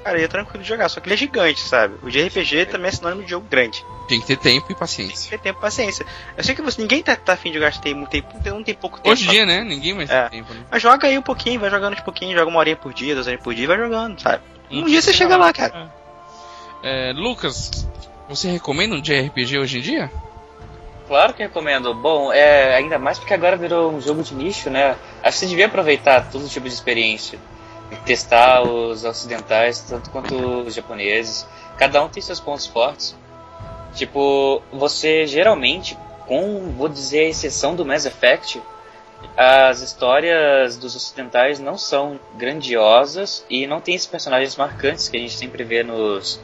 Cara, ele é tranquilo de jogar, só que ele é gigante, sabe? O de RPG também é sinônimo de jogo grande. Tem que ter tempo e Tem paciência. que ter tempo e paciência. Eu sei que você, ninguém tá, tá afim de gastar tempo, tem, não tem pouco tempo. Hoje em dia, né? Ninguém mais É. tem tempo, né? Mas joga aí um pouquinho, vai jogando de pouquinho, joga uma horinha por dia, duas horinhas por dia e vai jogando, sabe? Um Não dia você chega chega lá, cara. É, Lucas, você recomenda um JRPG hoje em dia? Claro que recomendo. Bom, é, ainda mais porque agora virou um jogo de nicho, né? Acho que você devia aproveitar todo tipo de experiência. E testar os ocidentais, tanto quanto os japoneses. Cada um tem seus pontos fortes. Tipo, você geralmente, com, vou dizer, a exceção do Mass Effect, as histórias dos ocidentais não são grandiosas e não tem esses personagens marcantes que a gente sempre vê nos,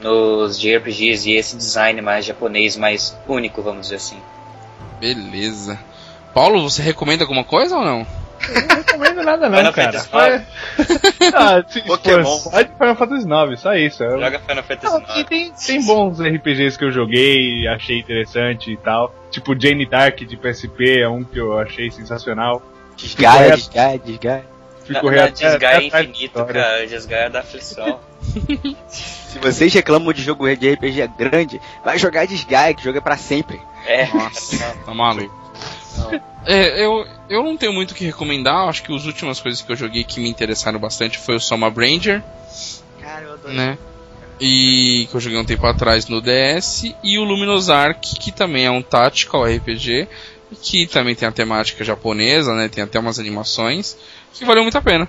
nos JRPGs e esse design mais japonês, mais único, vamos dizer assim. Beleza. Paulo, você recomenda alguma coisa ou não? Não recomendo nada não, Final cara. Fantasy ah, se Pokémon. só de Final Fantasy IX, só isso. Eu- Joga Final Fantasy IX. tem, tem bons RPGs que eu joguei, achei interessante e tal. Tipo Jane Dark de PSP é um que eu achei sensacional. Desgaia, desgaia, desgaia. Fico até- Desgaia da infinito, cara. Desgaia da aflição. Se vocês reclamam de jogo de RPG grande, vai jogar Desgaia, que jogo é pra sempre. É, Nossa, tá maluco. Não. É, eu, eu não tenho muito o que recomendar. Acho que as últimas coisas que eu joguei que me interessaram bastante foi o Soma Ranger, Cara, eu adoro. né? E que eu joguei um tempo atrás no DS. E o Luminous Ark, que também é um tactical RPG. Que também tem a temática japonesa, né? Tem até umas animações. Que valeu muito a pena.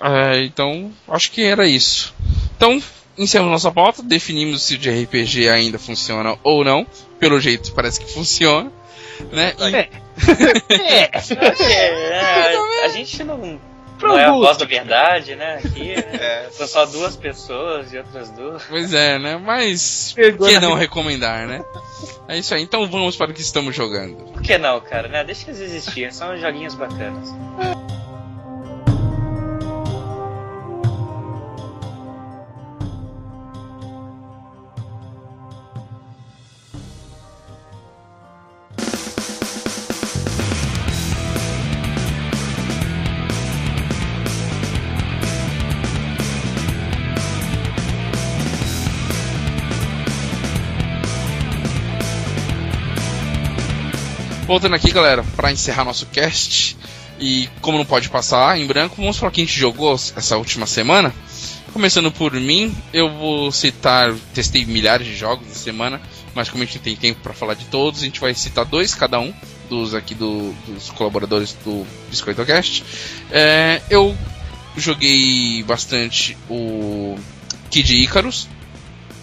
É, então, acho que era isso. Então, encerramos nossa pauta. Definimos se o de RPG ainda funciona ou não. Pelo jeito, parece que funciona. Né? E- É, a gente não, não é a voz da verdade, né? Aqui É. são só duas pessoas e outras duas. Pois é, né? Mas por que não recomendar, né? É isso aí. Então vamos para o que estamos jogando. Por que não, cara? Né? Deixa eles existirem, são joguinhos bacanas. Voltando aqui, galera, para encerrar nosso cast. E como não pode passar em branco, vamos falar o que a gente jogou essa última semana. Começando por mim, eu vou citar, testei milhares de jogos essa semana, mas como a gente não tem tempo para falar de todos, a gente vai citar dois cada um dos aqui do- dos colaboradores do BiscoitoCast. É, eu joguei bastante o Kid Icarus,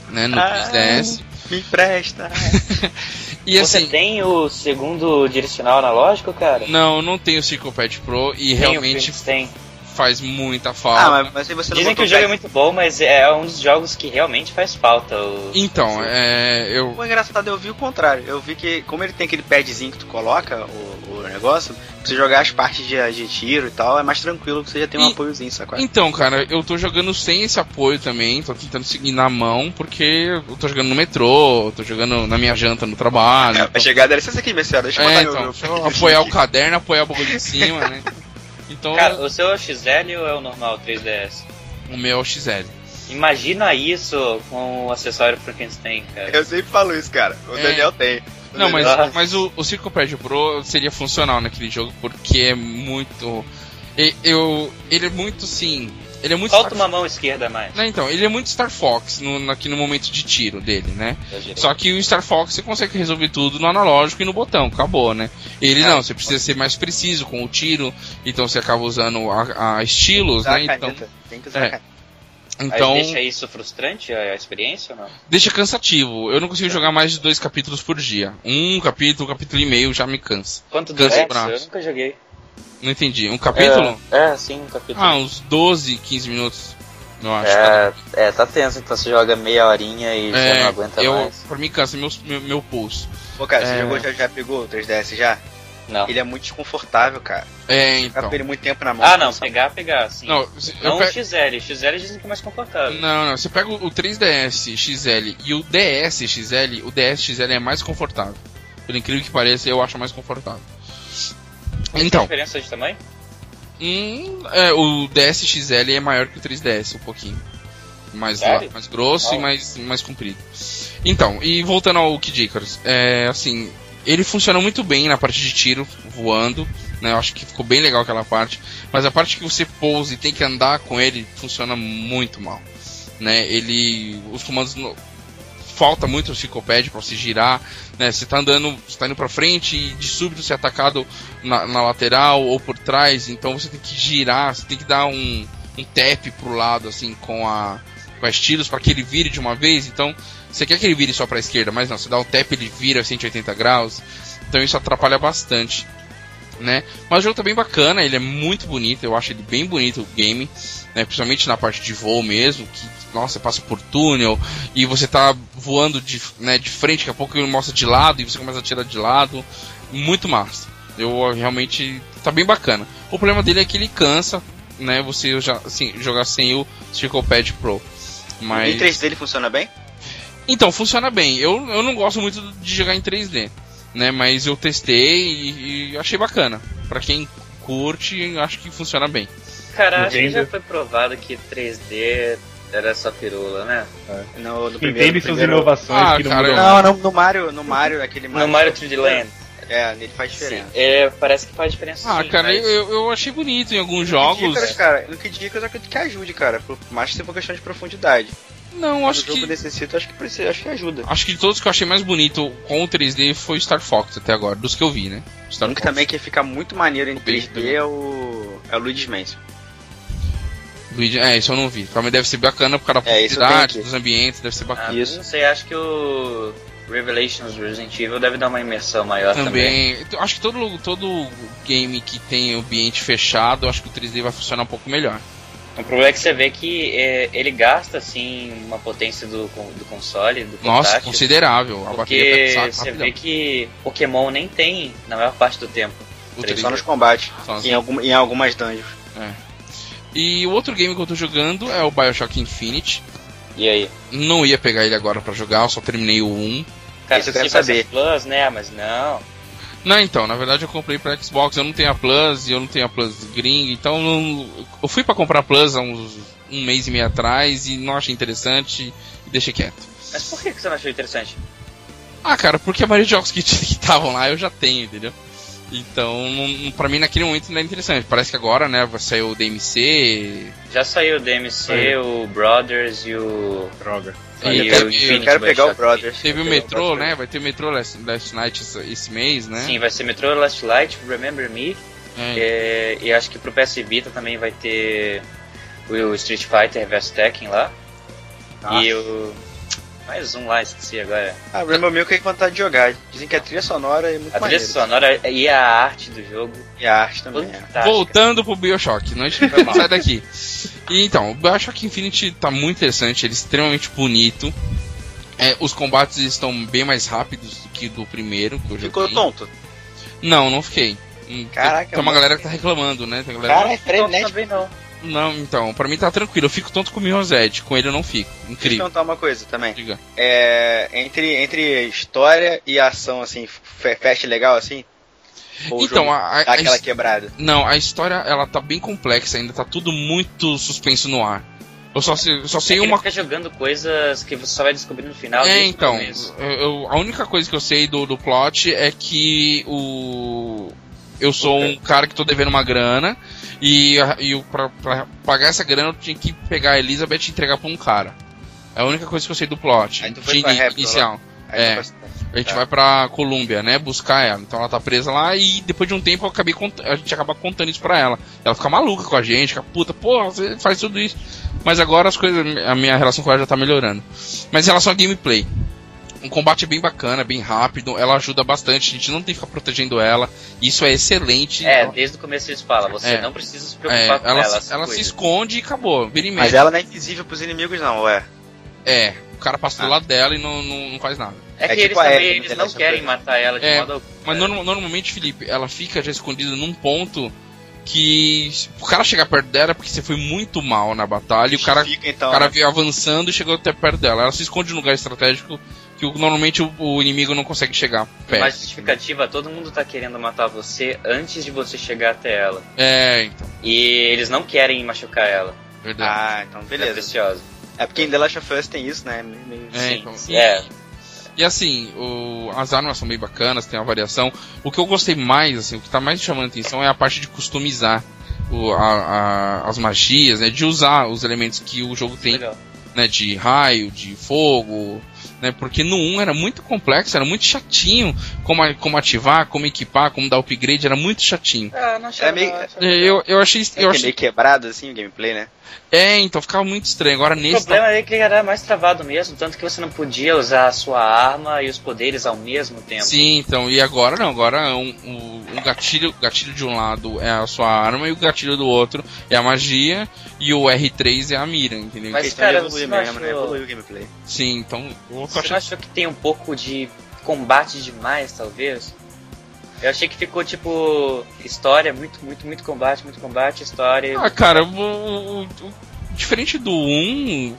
né, no Ah. 3DS. Me empresta. E Você assim, tem o segundo direcional analógico, cara? não, não tenho o Circopad Pro e Tem, realmente o tem. Faz muita Ah, falta. mas, mas se você não Dizem que o jogo é muito bom, mas é um dos jogos que realmente faz falta. o- Então, é, eu O engraçado eu vi o contrário. Eu vi que, como ele tem aquele padzinho que tu coloca, o, o negócio, pra você jogar as partes de, de tiro e tal, é mais tranquilo que você já tem um E- apoiozinho, sacou? Então, cara, eu tô jogando sem esse apoio também, tô tentando seguir na mão, porque eu tô jogando no metrô, tô jogando na minha janta no trabalho. É, a chegada era licença aqui, minha senhora. Deixa eu É, então, meu, deixa meu eu apoiar o caderno, apoiar o bagulho de cima, né? Então, Cara, o seu é o XL ou é o normal 3DS? o meu é o XL. Imagina isso com o acessório Frankenstein, cara. Eu sempre falo isso, cara. O É. Daniel tem. O Não, mas, Nossa. mas o, o Circopad Pro seria funcional naquele jogo, porque é muito. e- Eu, ele é muito, sim. Ele é muito. Falta Star- uma mão esquerda mais. Não, então, ele é muito Star Fox no, aqui no momento de tiro dele, né? Só que o Star Fox você consegue resolver tudo no analógico e no botão, acabou, né? Ele É. não, você precisa ser mais preciso com o tiro, então você acaba usando a, a estilos, né? a Então. Tem que usar é. a então Mas deixa isso frustrante a, experiência ou não? deixa cansativo. Eu não consigo jogar mais de dois capítulos por dia. Um capítulo, um capítulo e meio já me cansa. Quanto Cansa dura? Eu nunca joguei. Não entendi. Um capítulo? É, é, sim, um capítulo. Ah, uns 12, 15 minutos. Eu acho. é, é, tá tenso, então você joga meia horinha e já É, não aguenta eu, mais. pra mim cansa meu, meu, meu pulso. Pô, cara, você É. jogou, já, já pegou o 3DS já? Não. Ele é muito desconfortável, cara. É, Ficar então. ele muito tempo na mão. Ah, não, sabe? pegar, pegar, sim. Não, Não pe- o XL, XL dizem que é mais confortável. Não, não. Você pega o 3DS XL e o DS XL, o DS XL é mais confortável. Por incrível que pareça, eu acho mais confortável. Tem Então, diferença de tamanho? Hum, é, o DSXL é maior que o 3DS, um pouquinho. Mais, Sério? mais grosso e mais, mais comprido. Então, e voltando ao Kid Icarus, é, assim, ele funciona muito bem na parte de tiro, voando, né? Eu acho que ficou bem legal aquela parte. Mas a parte que você pousa e tem que andar com ele funciona muito mal, né? Ele, os comandos falta muito o ciclopad para se girar, né? Você tá andando, você tá indo para frente e de súbito você é atacado na, na lateral ou por trás, então você tem que girar, você tem que dar um, um tap pro lado assim com a com as tiros para que ele vire de uma vez. Então, você quer que ele vire só para a esquerda, mas não, você dá um tap ele vira 180 graus. Então isso atrapalha bastante, né? Mas o jogo tá bem bacana, ele é muito bonito, eu acho ele bem bonito o game, né? Principalmente na parte de voo mesmo, que nossa, você passa por túnel e você tá voando de, né, de frente, daqui a pouco ele mostra de lado e você começa a tirar de lado. Muito massa. Eu realmente tá bem bacana. O problema dele é que ele cansa, né? Você já assim, jogar sem o Circlepad Pro. Mas Em 3D ele funciona bem? então, funciona bem. Eu, eu não gosto muito de jogar em 3D, né? Mas eu testei e, e achei bacana. Pra quem curte, acho que funciona bem. Cara, acho que já foi provado que 3D era só pirula, né? No, no Entende suas primeiro- inovações Ah, que não cara, nada. Não, no, Mario, no Mario, aquele No Mario 3D Land. É, nele faz Sim, diferença. é, parece que faz diferença Ah, sim, cara, mas- eu, eu achei bonito em alguns No jogos. que dicas, cara, no que dicas eu acredito que ajude, cara. Por mais que seja por questão de profundidade. Não, acho o jogo que. necessita, acho que precisa, acho que ajuda. Acho que de todos que eu achei mais bonito com o 3D foi o Star Fox até agora, dos que eu vi, né? Star Um que Fox. também que fica muito maneiro em beijo 3D é o. é o Luigi's Mansion. Luigi- É, isso eu não vi. Também deve ser bacana por causa da É, aqui. dos ambientes, deve ser bacana. Ah, Isso. Não sei, acho que o Revelations Resident Evil deve dar uma imersão maior também. Também. Acho que todo, todo game que tem ambiente fechado, acho que o 3D vai funcionar um pouco melhor. O problema é que você vê que é, ele gasta, assim, uma potência do, do console, do Nossa, considerável. A bateria Porque saco você rapidão. vê que Pokémon nem tem na maior parte do tempo. O três 3D. Só nos combates. Só assim. Em, algum, em algumas dungeons. E o outro game que eu tô jogando é o Bioshock Infinite. E aí? Não ia pegar ele agora pra jogar, eu só terminei o 1. Cara, eu quero tivesse saber. Plus, né? Mas não. Não, então, na verdade eu comprei pra Xbox, eu não tenho a Plus e eu não tenho a Plus gringa, então não- eu fui pra comprar a Plus há uns um mês e meio atrás e não achei interessante e deixei quieto. Mas por que que você não achou interessante? Ah, cara, porque a maioria de jogos que estavam lá eu já tenho, entendeu? Então, não, pra mim naquele momento não é interessante. Parece que agora, né, vai sair o DMC. Já saiu o DMC, Saiu. o Brothers e o. Droga. E o teve- Eu quero pegar o. Brothers. Teve o metrô, né? Vai ter o metrô Last, Last Night esse, mês, né? Sim, vai ser Metro Last Light, Remember Me. É. é, e acho que pro PS Vita também vai ter o Street Fighter vs Tekken lá. Nossa. E o. Mais um lá, esqueci agora. Ah, Rainbow Milk tem vontade de jogar. Dizem que a trilha sonora é muito A trilha sonora e a arte do jogo. E a arte também. é. Fantástica. Voltando pro Bioshock, não a gente sair daqui. E então, o Bioshock Infinity tá muito interessante, ele é extremamente bonito. É, os combates estão bem mais rápidos do que do primeiro que eu Ficou joguei. tonto. Não, não fiquei. Hum, Caraca, Tem uma mano. galera que tá reclamando, né? Tem galera... Cara, é Não, frenético. também não. Não, então, pra mim tá tranquilo. Eu fico tonto com o Mirror's Com ele eu não fico. Deixa eu Incrível. perguntar uma coisa também. Diga. É, entre, entre história e ação, assim, fe- fecha legal, assim? Ou Então, a, a, aquela quebrada. Não, a história ela tá bem complexa ainda, tá tudo muito suspenso no ar. Eu só sei, eu só sei É uma fica jogando coisas que você só vai descobrir no final. É, então, eu- a única coisa que eu sei do, do plot é que o. Eu sou um cara que tô devendo uma grana e, e pra, pra pagar essa grana eu tinha que pegar a Elizabeth e entregar pra um cara. É a única coisa que eu sei do plot. Aí tu foi de Raptor inicial. Aí É. depois- A gente Tá. vai pra Colômbia, né? Buscar ela. Então ela tá presa lá e depois de um tempo eu acabei cont- a gente acaba contando isso pra ela. Ela fica maluca com a gente, fica puta, pô, você faz tudo isso. Mas agora as coisas, a minha relação com ela já tá melhorando. Mas em relação a gameplay, um combate bem bacana, bem rápido, ela ajuda bastante, a gente não tem que ficar protegendo ela. Isso é excelente. É, ela, desde o começo eles falam, você É. não precisa se é, preocupar com ela, ela. se- ela se esconde e acabou. Vira e Mas ela não é invisível pros inimigos, não, ué. É, o cara passa do Ah. lado dela e não, não, não faz nada. É que É eles tipo também eles The não querem Us. matar ela de É, modo algum. Mas norma- normalmente, Felipe, ela fica já escondida num ponto que o cara chegar perto dela é porque você foi muito mal na batalha e o cara, Fica, então, o cara né? veio avançando e chegou até perto dela. Ela se esconde num lugar estratégico que normalmente o, o inimigo não consegue chegar perto. Mais justificativa, todo mundo tá querendo matar você antes de você chegar até ela. É, então. E eles não querem machucar ela. Verdade. Ah, então É beleza. preciosa. É porque em The Last of Us tem isso, né? Meio- É, sim, então, sim, e, é. e assim, o- as armas são bem bacanas, tem uma variação. O que eu gostei mais, assim, o que tá mais chamando a atenção é a parte de customizar o- a- a- as magias, né? De usar os elementos que o jogo tem, Legal. né? De raio, de fogo, né? Porque no 1 era muito complexo, era muito chatinho como, a- como ativar, como equipar, como dar upgrade, era muito chatinho. Ah, não É meio- Eu, eu achei. É Eu é achei meio quebrado assim o gameplay, né? é, então ficava muito estranho. Agora O nesse. problema é que ele era mais travado mesmo, tanto que você não podia usar a sua arma e os poderes ao mesmo tempo. Sim, então, e agora não, agora um, um, um gatilho, gatilho de um lado é a sua arma e o gatilho do outro é a magia e o R3 é a mira, entendeu? Mas, Questão cara, não mesmo, né? Evoluir o gameplay. Sim, então Você não achando... achou que tem um pouco de combate demais, talvez? Eu achei que ficou tipo história, muito, muito, muito combate, muito combate, história. Ah, cara, o, o- o- diferente do 1,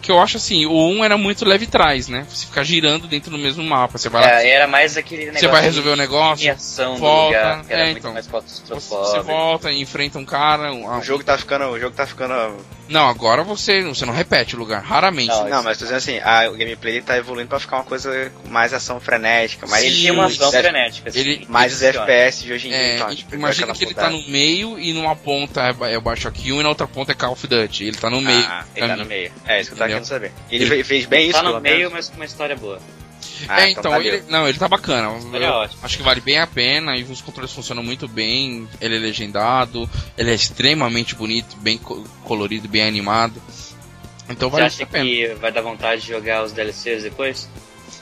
que eu acho assim, o 1 era muito leve trás, né? Você ficar girando dentro do mesmo mapa, você vai lá, É, era mais aquele negócio. você vai resolver o negócio, ação do volta, lugar, era é, muito então. mais você, você volta enfrenta um cara, um- O jogo tá ficando. O jogo tá ficando. Não, agora você, você não repete o lugar, raramente. Não, Não, mas tô dizendo assim, a, o gameplay tá evoluindo pra ficar uma coisa com mais ação frenética, mais. Ele Sim, tinha uma ação frenética, assim, ele- Mais os. FPS de hoje em dia. É, então, tipo, imagina que ele tá no meio e numa ponta é, é o Bioshock 1 e na outra ponta é Call of Duty. Ele tá no meio. Ah, Ele tá no meio. É, isso que eu tava querendo saber. Ele, fe- fez bem isso, Tá no meio, menos? mas com uma história boa. Ah, é, então, valeu. ele, não, ele tá bacana. Ele é. Acho que vale bem a pena e os controles funcionam muito bem. Ele é legendado, ele é extremamente bonito, bem co- colorido, bem animado. Então Você vale acha a pena. que vai dar vontade de jogar os DLCs depois?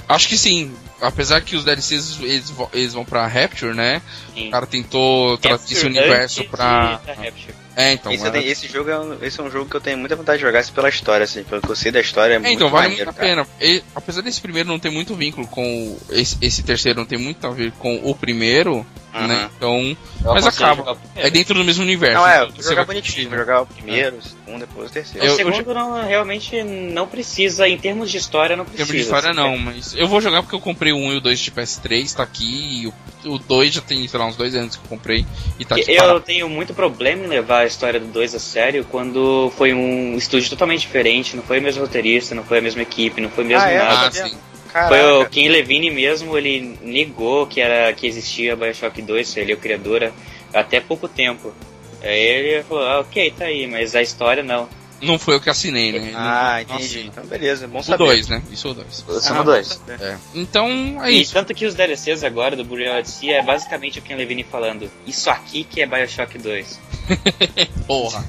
Acho que sim. Apesar que os DLCs eles, eles vão pra Rapture, né? Sim. O cara tentou trazer esse universo pra. da Rapture. É, então. Esse, é- tenho- esse jogo é um, esse é um jogo que eu tenho muita vontade de jogar assim, pela história, assim, pelo que eu sei da história. É, É, muito então vale maneiro, muito a cara. pena. E, apesar desse primeiro não ter muito vínculo com o- esse, esse terceiro não tem muito a ver com o primeiro, Uhum. né? Então Eu Mas acaba. é dentro do mesmo universo. Não, é, então vou jogar bonitinho, vou né? jogar o primeiro, o segundo, depois o terceiro. Eu- o segundo não, realmente não precisa, em termos de história, não Em precisa. termos de história não, mas eu vou jogar porque eu comprei o 1 e o 2 de PS3, tá aqui, e o, o 2 já tem, sei lá, uns dois anos que eu comprei e tá aqui Eu parado. tenho muito problema em levar a história do 2 a sério quando foi um estúdio totalmente diferente, não foi o mesmo roteirista, não foi a mesma equipe, não foi o mesmo Ah, é? nada. Ah, sim. Caraca. Foi o Ken Levine mesmo, ele negou que era que existia Bioshock 2, ele é o criador até pouco tempo. Aí ele falou, ah, ok, tá aí, mas a história não. Não foi eu que assinei, né? Ah, entendi. Então, beleza, bom O saber. 2, né? Isso é o 2. São Ah, dois. É. Então, é E isso. tanto que os DLCs agora do Burial Odyssey é basicamente o Ken Levine falando, isso aqui que é Bioshock 2. Porra.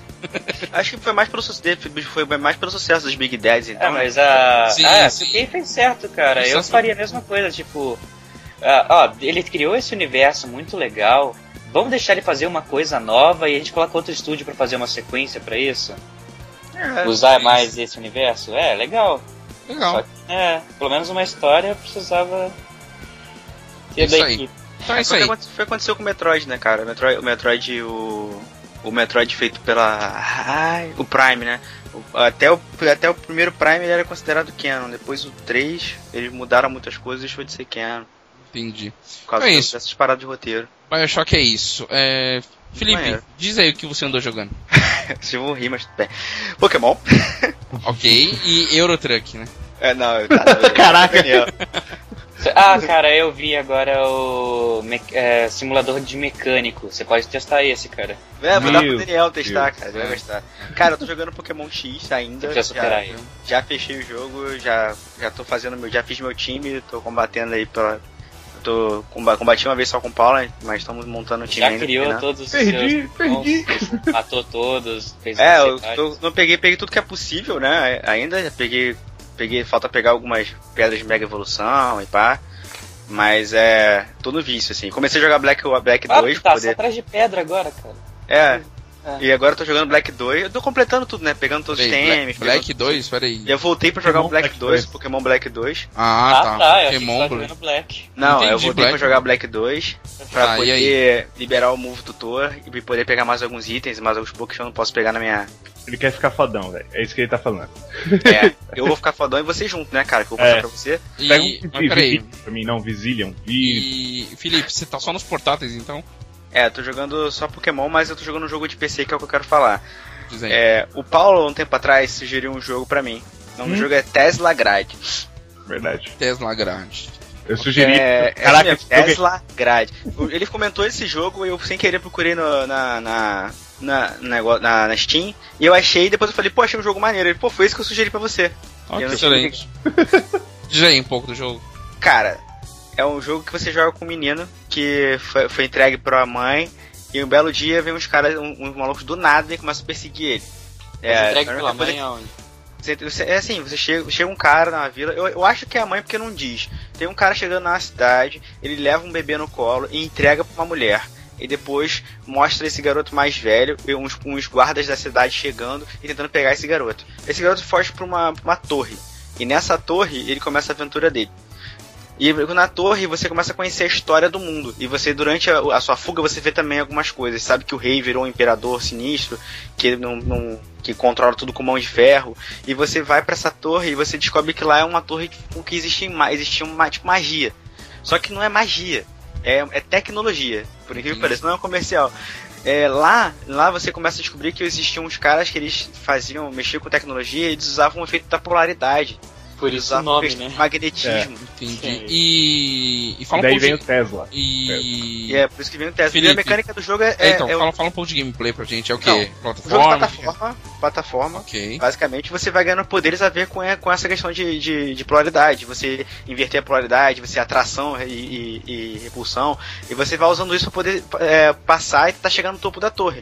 Acho que foi mais pelo sucesso, foi mais pelo sucesso dos Big Dads, então. Ah, mas a. Sim, ah, sim. quem fez certo, cara. Eu Sucesso- faria a mesma coisa, tipo. ah, ó, ele criou esse universo muito legal. Vamos deixar ele fazer uma coisa nova e a gente coloca outro estúdio pra fazer uma sequência pra isso? É, Usar sim. mais esse universo? É, legal. Só Legal. que, é, pelo menos uma história precisava ter Isso da aí. equipe. Então é isso foi o aí. que aconte- Foi o que aconteceu com o Metroid, né, cara? O Metroid, o Metroid, o, o Metroid feito pela. Ai, o Prime, né? O- até, o, até o primeiro Prime ele era considerado canon. Depois o 3, eles mudaram muitas coisas e deixou de ser canon. Entendi. Por causa É das- isso. dessas paradas de roteiro. Bioshock é isso. É... Felipe, Maneiro. diz aí o que você andou jogando. Se eu vou rir, mas tudo bem. Pokémon. ok. E Eurotruck, né? É, não, tá, Caraca. Daniel. Ah, cara, eu vi agora o me- é, simulador de mecânico. Você pode testar esse, cara. É, vou dar pro Daniel testar, Deus. cara. Ele vai gostar. Cara, eu tô jogando Pokémon X ainda. Já, ele. já fechei o jogo, já, já tô fazendo meu. Já fiz meu time, tô combatendo aí pela. Eu Tô, comba- combati uma vez só com o Paulo, mas estamos montando um time Já ainda. criou todos os Perdi, seus perdi. matou todos, fez É, eu tô- não peguei, peguei tudo que é possível, né? Ainda peguei, peguei, falta pegar algumas pedras de mega evolução e pá. Mas é, tô no vício assim. Comecei a jogar Black Black Ah, 2 tá, pra só poder. atrás de pedra agora, cara. É. É. E agora eu tô jogando Black 2. Eu tô completando tudo, né? Pegando todos os temes. Black, Black pegando- 2, peraí. E eu voltei pra jogar o Pokémon Black, Black 2, 2. Pokémon Black 2. Ah, tá. eu achei que Pokémon Black. jogando Black. Não, Entendi, eu voltei Black. pra jogar Black 2 pra Ah, e poder liberar o Move Tutor e poder pegar mais alguns itens e mais alguns poucos que eu não posso pegar na minha. Ele quer ficar fodão, velho. É isso que ele tá falando. É, eu vou ficar fodão e você junto, né, cara? Que eu vou passar É. pra você. Pega E, um mas peraí. Pra mim, não, Visilion. Vi. E Felipe, você tá só nos portáteis então? É, tô jogando só Pokémon, mas eu tô jogando um jogo de PC que é o que eu quero falar. É, o Paulo, um tempo atrás, sugeriu um jogo pra mim. O nome do Hum? jogo é Tesla Grade. Verdade. Tesla grande. Eu sugeri. É, Caraca, é jogo é- Tesla Grade. Ele comentou esse jogo e eu sem querer procurei no- na, na, na, na, na, na Steam e eu achei e depois eu falei, pô, achei um jogo maneiro. Ele, pô, foi isso que eu sugeri pra você. Tinha excelente. Diz aí um pouco do jogo. Cara, é um jogo que você joga com um menino que foi, foi entregue pra mãe e um belo dia vem uns caras, um- uns malucos do nada e começam a perseguir ele. É, entregue pela depois mãe aonde? Você- é assim, você chega, chega um cara na vila, eu, eu acho que é a mãe porque não diz. Tem um cara chegando na cidade, ele leva um bebê no colo e entrega pra uma mulher. E depois mostra esse garoto mais velho e uns, uns guardas da cidade chegando e tentando pegar esse garoto. Esse garoto foge pra uma, pra uma torre. E nessa torre ele começa a aventura dele. E na torre você começa a conhecer a história do mundo. E você, durante a, a sua fuga, você vê também algumas coisas. Sabe que o rei virou um imperador sinistro, que não, não- que controla tudo com mão de ferro. E você vai pra essa torre e você descobre que lá é uma torre com que existia, ma- existia uma, tipo, magia. Só que não é magia, é, é tecnologia. Por incrível que Sim. pareça, não é um comercial. É, lá, lá você começa a descobrir que existiam uns caras que eles faziam, mexiam com tecnologia e eles usavam o efeito da polaridade. Por isso o nome, né? magnetismo. Entendi. Sim. E. E E fala um daí pouco vem o. Tesla. E. E é por isso que vem o teste. E Felipe. a mecânica do jogo é, É, é- então, é o fala, fala um pouco de gameplay pra gente. É o Não, quê? o jogo de Plataforma? plataforma. Plataforma. Ok. Basicamente, você vai ganhando poderes a ver com, é, com essa questão de, de, de polaridade. Você inverter a polaridade, você atração e, e- e repulsão. E você vai usando isso para poder é, passar e tá chegando no topo da torre.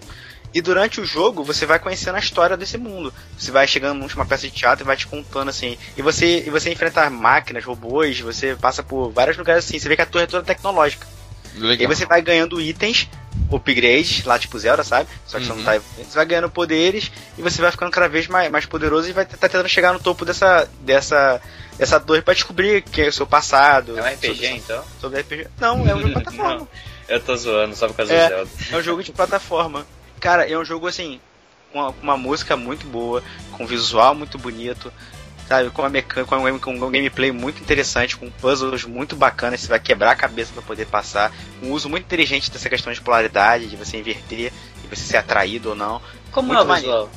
E durante o jogo, você vai conhecendo a história desse mundo. Você vai chegando numa peça de teatro e vai te contando assim. E você, e você enfrenta máquinas, robôs, você passa por vários lugares assim. Você vê que a torre é toda tecnológica. E aí Legal. você vai ganhando itens, upgrades, lá tipo Zelda, sabe? Só que você Uhum. não tá. Você vai ganhando poderes e você vai ficando cada vez mais, mais poderoso e vai tá tentando chegar no topo dessa. dessa. dessa torre pra descobrir que é o seu passado. É um RPG, sobre, então? sobre RPG. Não, é um jogo de plataforma. Não, eu tô zoando, só por causa É. do Zelda. É um jogo de plataforma. Cara, é um jogo assim, com uma, uma música muito boa, com um visual muito bonito, sabe? Com uma mecânica, com um, com um gameplay muito interessante, com puzzles muito bacanas, você vai quebrar a cabeça pra poder passar. Um uso muito inteligente dessa questão de polaridade, de você inverter e você ser atraído ou não. Como Muito é o visual?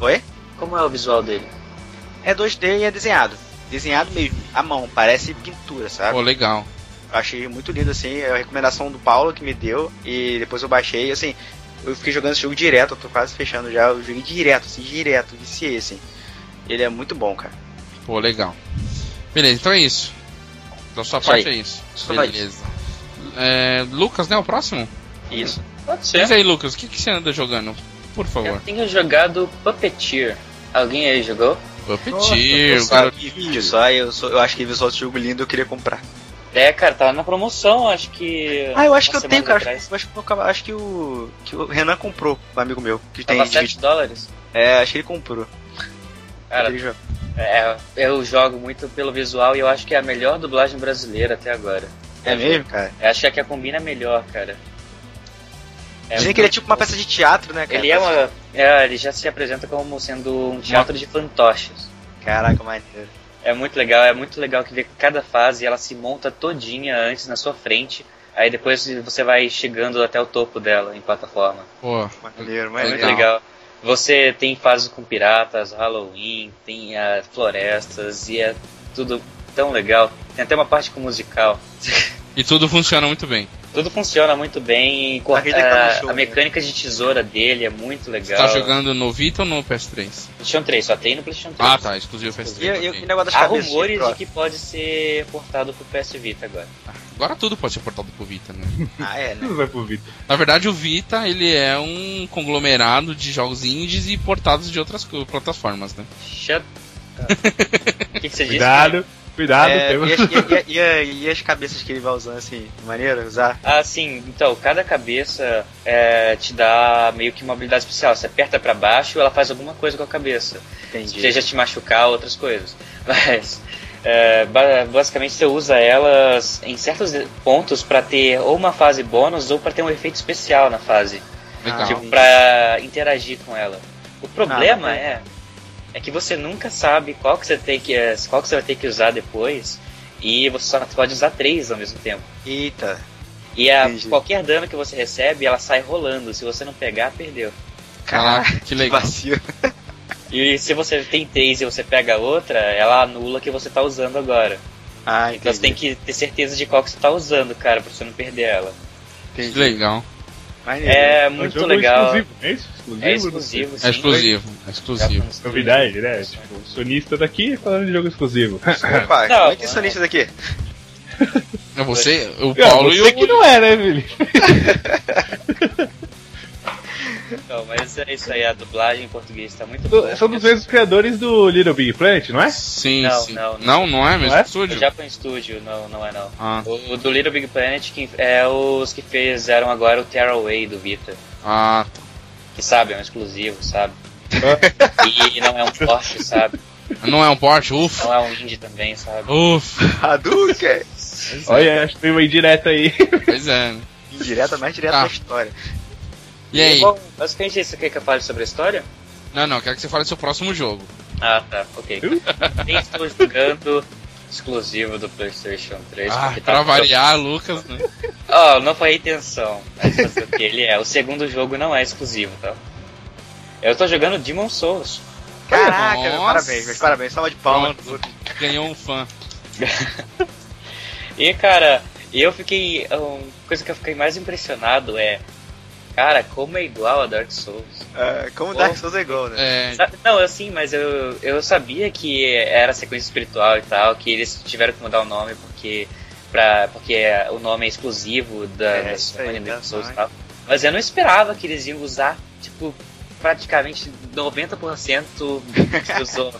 Oi? Como é o visual dele? É 2D e é desenhado. Desenhado mesmo, à mão, parece pintura, sabe? Pô, legal. Achei muito lindo, assim, é a recomendação do Paulo que me deu, e depois eu baixei, assim, eu fiquei jogando esse jogo direto, eu tô quase fechando já, eu joguei direto, assim, direto, viciei, assim. Ele é muito bom, cara. Pô, legal. Beleza, então é isso. Da sua Isso parte aí. é isso. Só Beleza. É, Lucas, né? O próximo? Isso. Pode Diz ser. aí, Lucas, o que, que você anda jogando? Por Eu favor. tenho jogado Puppeteer. Alguém aí jogou? Puppeteer, o Só vídeo, só, eu, sou, eu acho que visual desse jogo lindo, eu queria comprar. É, cara, tava na promoção, acho que. Ah, eu acho que eu tenho, cara, acho, acho, que eu- acho que o, que o Renan comprou, um amigo meu, que tem Tava de 7 dólares. É, acho que ele comprou. Cara, jogo. é, eu jogo muito pelo visual e eu acho que é a melhor dublagem brasileira até agora. É mesmo, cara? Eu acho que é a que combina melhor, cara. É Dizem que ele é tipo uma peça de teatro, né, cara? Ele é uma. É, ele já se apresenta como sendo um teatro de fantoches. Caraca, maneiro. É muito legal, é muito legal que ver cada fase ela se monta todinha antes na sua frente. Aí depois você vai chegando até o topo dela em plataforma. Pô, Maneiro, É maneiro. muito legal. Você tem fases com piratas, Halloween, tem ah, florestas e é tudo tão legal. Tem até uma parte com musical. e tudo funciona muito bem. Tudo funciona muito bem. tá ah, show, a né? mecânica de tesoura dele é muito Você legal. tá jogando no Vita ou no PS3? PlayStation 3, só tem no PlayStation 3. Ah, tá, exclusivo PS3. E, e, e negócio das Há rumores de que pode ser portado pro PS Vita agora. Agora tudo pode ser portado pro Vita, né? Ah, é, né? Tudo vai pro Vitor. Na verdade, o Vita, ele é um conglomerado de jogos indies e portados de outras plataformas, né? Shut up. O que, que você disse? Cuidado, cuidado. É, temos- e, as, e- e- e- e as cabeças que ele vai usando, assim, maneiro usar? Ah, sim. Então, cada cabeça é, te dá meio que uma habilidade especial. Você aperta pra baixo, ela faz alguma coisa com a cabeça. Entendi. Seja te machucar, outras coisas. Mas, é, ba- basicamente, você usa elas em certos pontos pra ter ou uma fase bônus ou pra ter um efeito especial na fase. Legal. Tipo, pra interagir com ela. O problema Ah, é é que você nunca sabe qual que você tem que é, qual que você vai ter que usar depois e você só pode usar três ao mesmo tempo. Eita. E a, qualquer dano que você recebe, ela sai rolando. Se você não pegar, perdeu. Caraca, que legal. E se você tem três e você pega outra, ela anula que você tá usando agora. Ah, Então você tem que ter certeza de qual que você tá usando, cara, pra você não perder ela. Que legal. É É muito legal. Exclusivo, é isso? Exclusivo? É exclusivo, É sim. exclusivo, é exclusivo. Novidade, né? Tipo, sonista daqui falando de jogo exclusivo. Opa, Não, como é que não. são listas aqui? É você, o Paulo Paulo e você o. que não é, né, Felipe? Não, mas é isso aí, a dublagem em português tá muito boa. São dos mesmos criadores do Little Big Planet, não é? Sim, Não, sim. não, Não, não é mesmo Não é? O estúdio? Japan Studio, não, não é não. Ah, O, o do Little Big Planet que é os que fizeram agora o Tearaway do Vita. ah, Que sabe, é um exclusivo, sabe? E não é um porte, sabe? não é um porte, ufa. Não é um indie também, sabe? Ufa. Hadouken! Olha, acho que foi uma indireta aí. Pois é. né? Indireta, mais direta Tá. da história. E aí? Bom, basicamente isso quer que eu fale sobre a história? Não, não, quero que você fale do seu próximo jogo. Ah, tá, ok. Nem estou jogando exclusivo do PlayStation 3. Ah, porque tá pra variar, Lucas. Né? Oh, não foi a intenção. Mas fazer o que ele é. O segundo jogo não é exclusivo, tá? Eu tô jogando Demon Souls. Caraca, Nossa. parabéns, meus parabéns. Salva de palmas. Pronto. Ganhou um fã. E cara, eu fiquei. Uma coisa que eu fiquei mais impressionado é. Cara, como é igual a Dark Souls. É, como Dark Souls é igual, né? É, Não, assim, mas eu, eu sabia que era sequência espiritual e tal, que eles tiveram que mudar o nome porque. Pra, porque o nome é exclusivo da, É, da isso aí, Sony, da Dark Souls e Sony. tal. Mas eu não esperava que eles iam usar, tipo, praticamente 90% que usou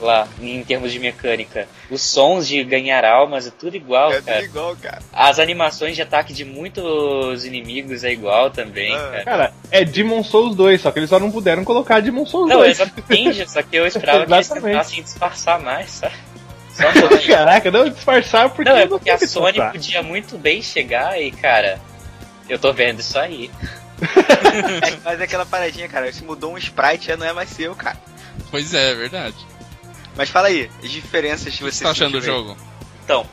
lá, em termos de mecânica. Os sons de ganhar almas é tudo igual, É tudo cara. igual, cara. As animações de ataque de muitos inimigos é igual também, Ah. cara. Cara, é Demon Souls 2, só que eles só não puderam colocar Demon Souls Não, 2. exatamente, só que eu esperava que eles tentassem disfarçar mais, sabe? Caraca, não disfarçar porque Não, é porque a Sony disfarçar. podia muito bem chegar e, cara, eu tô vendo isso aí. É, mas é aquela paradinha, cara. Se mudou um sprite, já não é mais seu, cara. pois é, é verdade. Mas fala aí, as diferenças que que você tá achando do jogo? Então,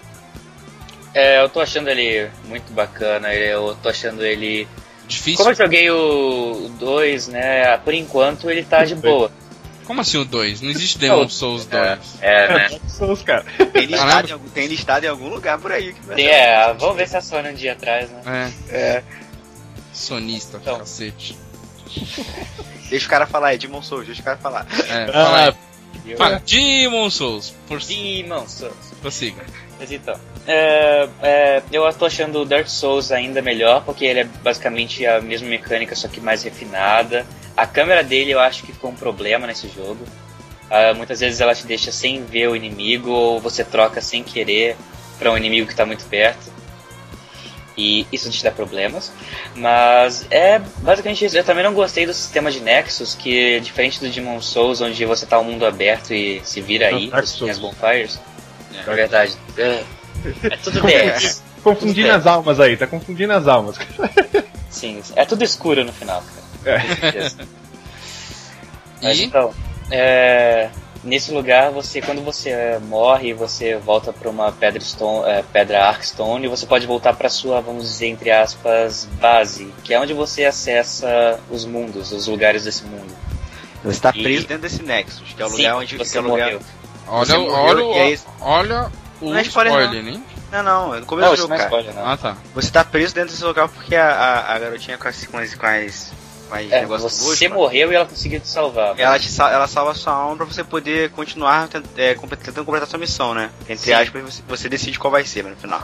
é, eu tô achando ele muito bacana, eu tô achando ele... Difícil? Como eu joguei o 2, né, por enquanto ele tá de boa. Como assim o 2? Não existe Demon Souls É, 2. é, É né? Dark Souls, cara. Tem listado, em algum, tem listado em algum lugar por aí. Que vai Tem, é, vamos ver se a Sony um dia atrás, né? É. É. Sonista, Então. cacete. Deixa o cara falar, é Demon Souls, deixa o cara falar. É, fala aí. Eu- Fala, Demon Souls, por Demon Souls. prossiga. Mas então, é, é, eu tô achando o Dark Souls ainda melhor, porque ele é basicamente a mesma mecânica, só que mais refinada. A câmera dele eu acho que ficou um problema nesse jogo. Ah, muitas vezes ela te deixa sem ver o inimigo, ou você troca sem querer para um inimigo que tá muito perto. E isso te dá problemas. Mas é basicamente isso. Eu também não gostei do sistema de Nexus, que é diferente do Demon Souls, onde você tá um mundo aberto e se vira aí, você tem as bonfires. É verdade. É, é tudo DS. Confundindo Tudo as almas aí, tá confundindo as almas. Sim, é tudo escuro no final, cara. Certeza. Mas E então, é, nesse lugar, você quando você é, morre, você volta para uma pedra stone, é, pedra Arkstone e você pode voltar para sua, vamos dizer entre aspas, base, que é onde você acessa os mundos, os lugares desse mundo. Você tá E- preso dentro desse Nexus, que é o Sim, lugar onde. você que é o lugar... morreu. olha, você o- morreu, olha, e é isso. olha Não é spoiler, spoiler, né? Não, não, é no começo Não, do jogo, não é cara. spoiler, não. Ah, tá. Você tá preso dentro desse local porque a, a, a garotinha com as, com as, com as, É, você morreu e ela conseguiu te salvar. ela, te, sal- ela salva a sua alma pra você poder continuar tent- é, complet- tentando completar sua missão, né? Entre Sim. aspas, você, você decide qual vai ser no final.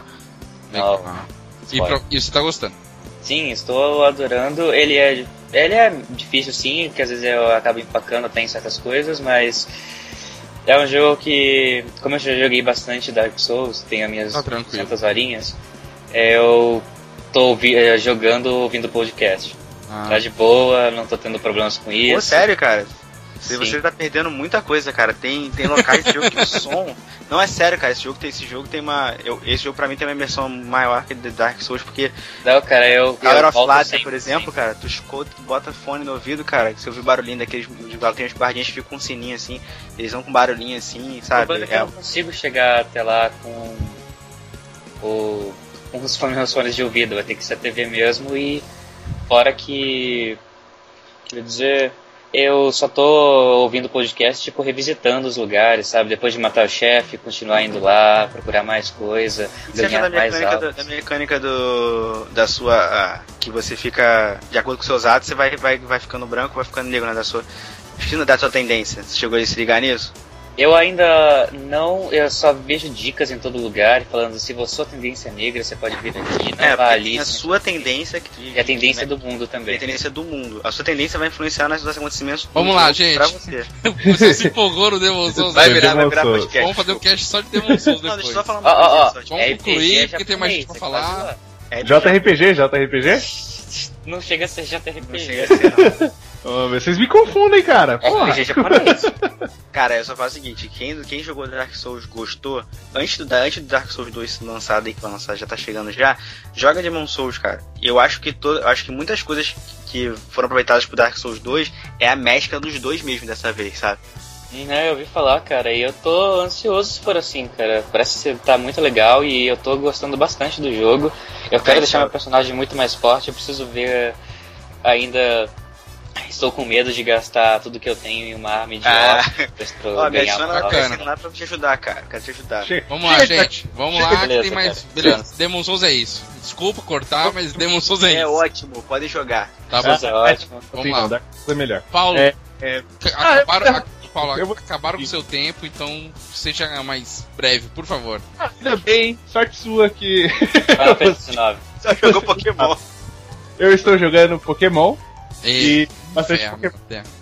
Legal. Não. E, pro- e você tá gostando? Sim, estou adorando. Ele é, ele é difícil sim, porque às vezes eu acabo empacando até em certas coisas, mas é um jogo que, como eu já joguei bastante Dark Souls, tenho as minhas Tá tranquilo. 200 horinhas, é, eu tô ouvi- é, jogando ouvindo podcast. Ah, Tá de boa, não tô tendo problemas com isso. Pô, sério, cara. Se Sim. você tá perdendo muita coisa, cara. Tem, tem locais desse jogo que o som. Não é sério, cara. Esse jogo tem, esse jogo tem uma. Eu, esse jogo pra mim tem uma imersão maior que The Dark Souls, porque Não, cara, eu. Power of sempre, por exemplo, cara, tu escuta, tu bota fone no ouvido, cara, que você ouve o barulhinho daqueles. de- Tem uns guardinhas que ficam com um sininho assim, eles vão com barulhinho assim, sabe? é eu não consigo chegar até lá com o com os fones de ouvido, vai ter que ser a TV mesmo e fora que quer dizer, eu só tô ouvindo podcast, tipo, revisitando os lugares, sabe? Depois de matar o chefe, continuar indo lá, procurar mais coisa, Você ganhar da mais mecânica, do, da mecânica do. da sua. ah, que você fica. De acordo com seus atos, você vai, vai, vai ficando branco, vai ficando negro, né? Da sua. Da sua tendência. Você chegou a se ligar nisso? Eu ainda não, eu só vejo dicas em todo lugar falando se você sua tendência é negra, você pode vir aqui, não é, vá ali. tem a sua tendência que E a tendência né? do mundo também. a tendência do mundo. A sua tendência vai influenciar nos acontecimentos do Vamos lá, gente. Pra você. Você se empolgou no Demon Souls. Vai né? virar, vai virar podcast. Vamos fazer um cast só de Demon Souls Não, deixa eu depois. só falar uma ó. coisa. só, Vamos RPG concluir, é porque tem mais gente pra falar. É, JRPG, JRPG? Não chega a ser Não JRPG. chega a ser, não. Vocês me confundem, cara. É Porra. RPG japonês. Cara, eu só falo o seguinte, quem, quem jogou Dark Souls gostou, antes do, antes do Dark Souls 2 ser lançado aí, que vai lançar, já tá chegando já, joga Demon Souls, cara. E eu acho que to, eu acho que muitas coisas que foram aproveitadas pro Dark Souls 2 é a mescla dos dois mesmo dessa vez, sabe? Né, eu ouvi falar, cara, e eu tô ansioso se for assim, cara. Parece ser tá muito legal e eu tô gostando bastante do jogo. Eu quero É, deixar cara. meu personagem muito mais forte, eu preciso ver ainda. Estou com medo de gastar tudo que eu tenho em uma arma Ah. idiota pra Ó, me ganhar adiciona uma lá, pra, lá pra te ajudar, cara. Quero te ajudar. Chega. Vamos lá, gente. Vamos Chega. lá, que Beleza, tem mais. cara. Beleza, Demon Souls é isso. Desculpa cortar, mas Demon Souls é É isso. ótimo, pode jogar. Tá bom. É ótimo. Vamos lá. é melhor. Paulo, É, é- ca- Ah, acabaram, eu- a- Paulo, eu vou- acabaram com o seu tempo, então seja mais breve, por favor. Ah, ainda bem, sorte sua que. Só jogou Pokémon. eu estou jogando Pokémon E, e bastante inferno, Pokémon. é.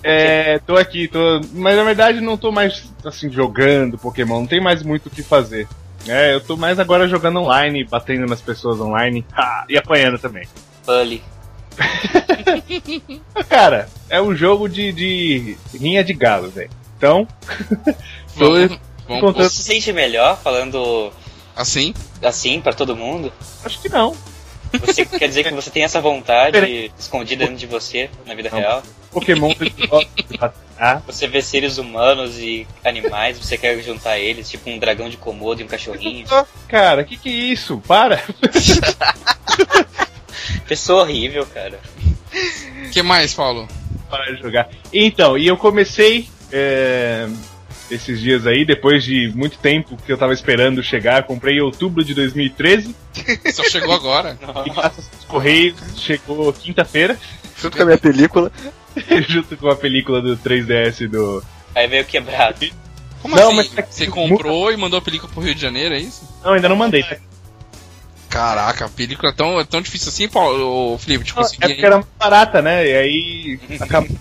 É, tô aqui, tô. Mas na verdade não tô mais assim jogando Pokémon, não tem mais muito o que fazer. É, eu tô mais agora jogando online, batendo nas pessoas online ah, e apanhando também. Bully. Cara, é um jogo de, de rinha de galo, velho. Então, Vamos, vamos contando- Você se sente melhor falando assim? assim pra todo mundo? acho que não. Você quer dizer que você tem essa vontade escondida dentro de você na vida Não. real? Pokémon. Você vê seres humanos e animais, você quer juntar eles, tipo um dragão de Komodo e um cachorrinho. Cara, que que é isso? Para! Pessoa horrível, cara. O que mais, Paulo? Para de jogar. Então, e eu comecei é, esses dias aí, depois de muito tempo que eu tava esperando chegar, comprei em outubro de 2013 Só chegou agora. e graças aos Correios chegou quinta-feira, Junto com a minha película. junto com a película do 3DS do. Aí veio quebrado. Como Não, assim? mas tá- Você comprou e mandou a película pro Rio de Janeiro, é isso? Não, ainda não mandei. Tá? Caraca, a película é tão, é tão difícil assim, Paulo, ô, Felipe, de É conseguir. porque era mais barata, né? E aí acabou.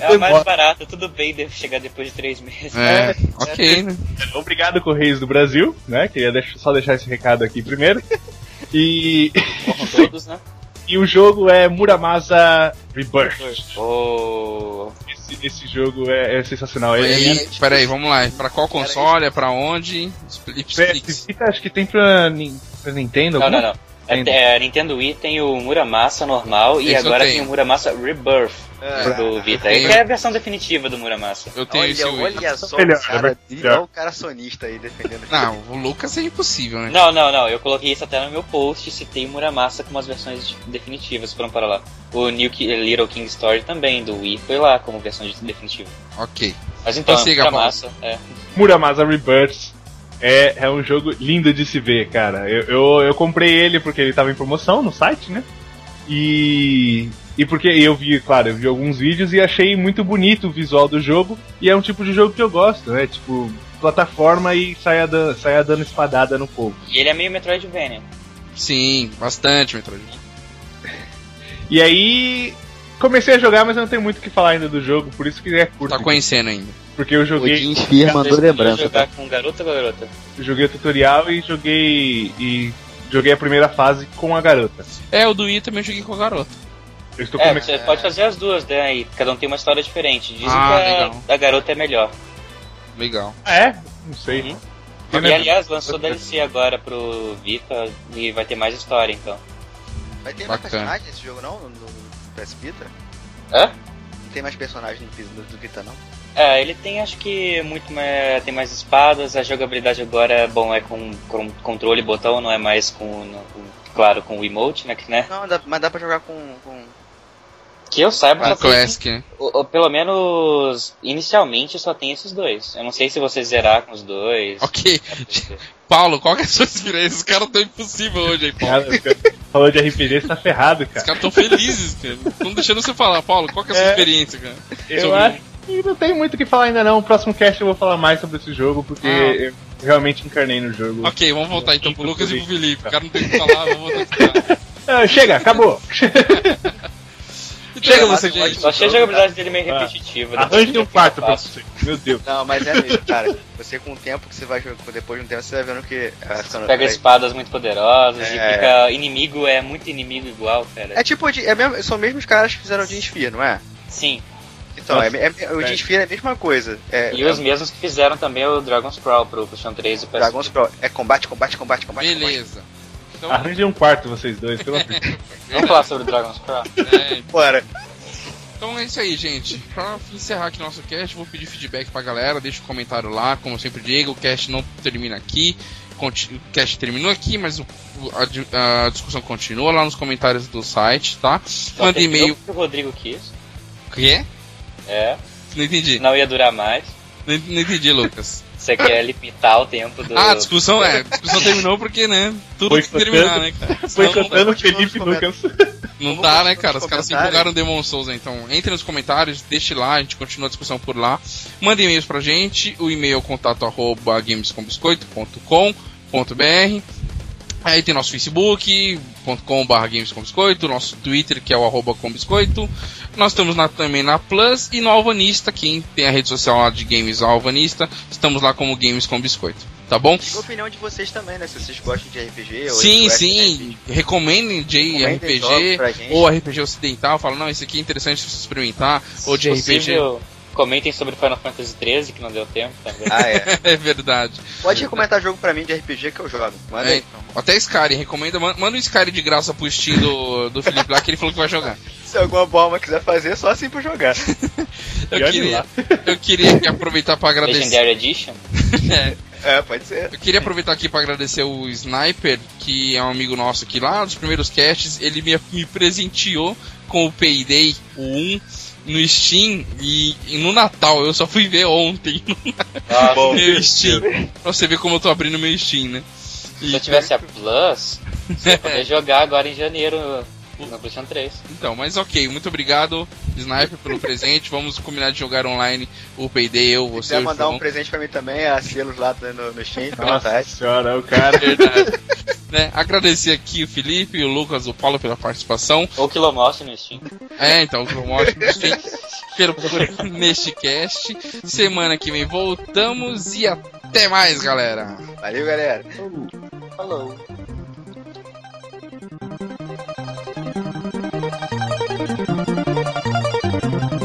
É a mais barata, tudo bem, deve chegar depois de três meses. É, ok, né? Obrigado, Correios do Brasil, né? Queria deixar- só deixar esse recado aqui primeiro. E, Como todos, né? e o jogo é Muramasa Rebirth. Oh, Esse, esse jogo é, é sensacional. Ele, Aí, peraí, vamos lá. Pra qual console? É pra onde? Expli- explique. PS Vita, acho que tem pra, Pra Nintendo. não, não, não. É, Nintendo. é, Nintendo Wii tem o Muramasa normal e Esse eu agora tenho. tem o Muramasa Rebirth É. do Vita. tenho. Que é a versão definitiva do Muramasa. Eu tenho esse Olha, Wii. olha só Melhor, o cara, é o cara sonista aí defendendo. Não, o Lucas é impossível, né? Não, não, não. Eu coloquei isso até no meu post. Citei o Muramasa com umas versões definitivas. Foram para lá. O New Ki- Little King Story também do Wii foi lá como versão de- definitiva. Ok. Mas então, Prossiga, Muramasa, é. Muramasa Rebirth é, é um jogo lindo de se ver, cara. Eu, eu, eu comprei ele porque ele tava em promoção no site, né? E. E porque eu vi, claro, eu vi alguns vídeos e achei muito bonito o visual do jogo. E é um tipo de jogo que eu gosto, né? Tipo, plataforma e saia, dan saia dando espadada no povo. E ele é meio Metroidvania. Sim, bastante, Metroid. E aí. Comecei a jogar, mas eu não tenho muito o que falar ainda do jogo, por isso que é curto. Tá conhecendo ainda. Porque eu O joguei, Jim Spear mandou lembrança, jogar tá? com garota ou garota? joguei o tutorial e joguei. e joguei a primeira fase com a garota. É, o do Wii também eu joguei com a garota. Eu estou É, você pode fazer as duas, né? Aí cada um tem uma história diferente. Dizem Ah, que legal. a, a garota é melhor. Legal. Ah, é? Não sei. Uhum. Porque, E né, aliás, lançou DLC agora pro Vita e vai ter mais história então. Vai ter mais Bacana. personagem nesse jogo não? No, no PS Vita? Hã? Não tem mais personagem no, no, do Vita não? É, ele tem acho que muito mais, tem mais espadas, a jogabilidade agora é bom, é com, com controle e botão, não é mais com, no- com- claro, com o emote, né, que, né? Não, dá- mas dá pra jogar com. com... Que eu saiba, só O tem, Classic, né? o- o- pelo menos inicialmente só tem esses dois. Eu não sei se você zerar com os dois. Ok. Paulo, qual que é a sua experiência? Os caras tão impossível hoje aí, Paulo. Cara, falou de RPG, você tá ferrado, Os cara. caras tão felizes, cara. Não deixando você falar. Paulo, qual que é a sua É. experiência, cara? Eu Sobre- acho que não tem muito o que falar ainda não. O próximo cast eu vou falar mais sobre esse jogo, porque Ah. eu realmente encarnei no jogo. Ok, vamos voltar então pro Lucas e pro Felipe. O cara não tem o que falar, vamos voltar pro cara. Ah, chega, acabou. Chega é você, gente. Eu achei a jogabilidade dele meio Ah. repetitiva. Arranje um quarto pra você. Meu Deus. Não, mas é mesmo, cara. Você com o tempo que você vai jogando, depois de um tempo, você vai vendo que. ah, quando- Pega espadas muito poderosas e É. fica inimigo, é muito inimigo igual, cara. É tipo, de- é mesmo, são mesmo os caras que fizeram o Sphere, não é? Sim. Então, é, Nossa, é- o Jean Sphere é a mesma coisa. É, E os mesmos que fizeram também o Dragon's Crawl pro PlayStation 3 e o PS Dragon's Pro. É combate, combate, combate, combate. Beleza. Então, Arranje um quarto vocês dois, pelo amor de Deus. Vamos falar sobre o Dragon's Crawl? é, combate. Bora. então é isso aí, gente. Pra encerrar aqui nosso cast, vou pedir feedback pra galera. Deixa um comentário lá, como eu sempre digo. O cast não termina aqui. O cast terminou aqui, mas o- a, a discussão continua lá nos comentários do site, tá? Manda e-mail. o Rodrigo quis. O quê? É. Não entendi. Não ia durar mais. Não, não entendi, Lucas. Você quer limitar o tempo do. Ah, a discussão é. A discussão terminou porque, né? Tudo Foi tem que terminar, né, cara? Foi Senão não cantando continua Felipe Lucas. Não Vamos dá, continuar né, cara? Os caras se empolgaram no Demon Souls, né? Então entre nos comentários, deixe lá, a gente continua a discussão por lá. Manda e-mails pra gente, o e-mail é o contato arroba gamescombiscoito.com.br Aí tem nosso facebook.com.br gamescombiscoito, nosso twitter que é o arroba combiscoito. Nós estamos na- também na Plus e no Alvanista, quem tem a rede social lá de Games Alvanista, estamos lá como Games com Biscoito. Tá bom? Diga a opinião de vocês também, né? Se vocês gostam de RPG ou Sim, sim. Recomendem de RPG ou RPG ocidental. Fala, não, esse aqui é interessante você experimentar. Ou de Se RPG. possível, Comentem sobre Final Fantasy XIII, que não deu tempo também. Ah, é. É verdade. Pode recomendar jogo pra mim de RPG que eu jogo. Manda É, aí. Até Skyrim, recomenda. man- Manda o Skyrim de graça pro Steam do, do Felipe lá, que ele falou que vai jogar. Se alguma bomba quiser fazer, só assim pra jogar. Eu E queria, eu queria aproveitar pra agradecer. Legendary Edition. É, É, pode ser. eu queria aproveitar aqui pra agradecer o Sniper, que é um amigo nosso aqui lá dos primeiros casts. Ele me, me presenteou com o Payday, o 1, no Steam. E, e no Natal, eu só fui ver ontem Nossa, Bom. meu Steam. Pra você ver como eu tô abrindo meu Steam, né? se eu tivesse a Plus, você ia poder jogar agora em janeiro no PlayStation 3. Então, mas ok, muito obrigado, Sniper, pelo presente. Vamos combinar de jogar online o Payday, eu, Se você quiser mandar João. um presente pra mim também, a selos lá no, no Steam, fica à Nossa vontade. senhora, o cara. Verdade. né? Agradecer aqui o Felipe e o Lucas, o Paulo pela participação. Ou Kilomostre no Steam. É, então, o ótimo sim, pelo por neste cast. Semana que vem voltamos e até mais, galera. Valeu, galera. Falou. Thank フフフフフ。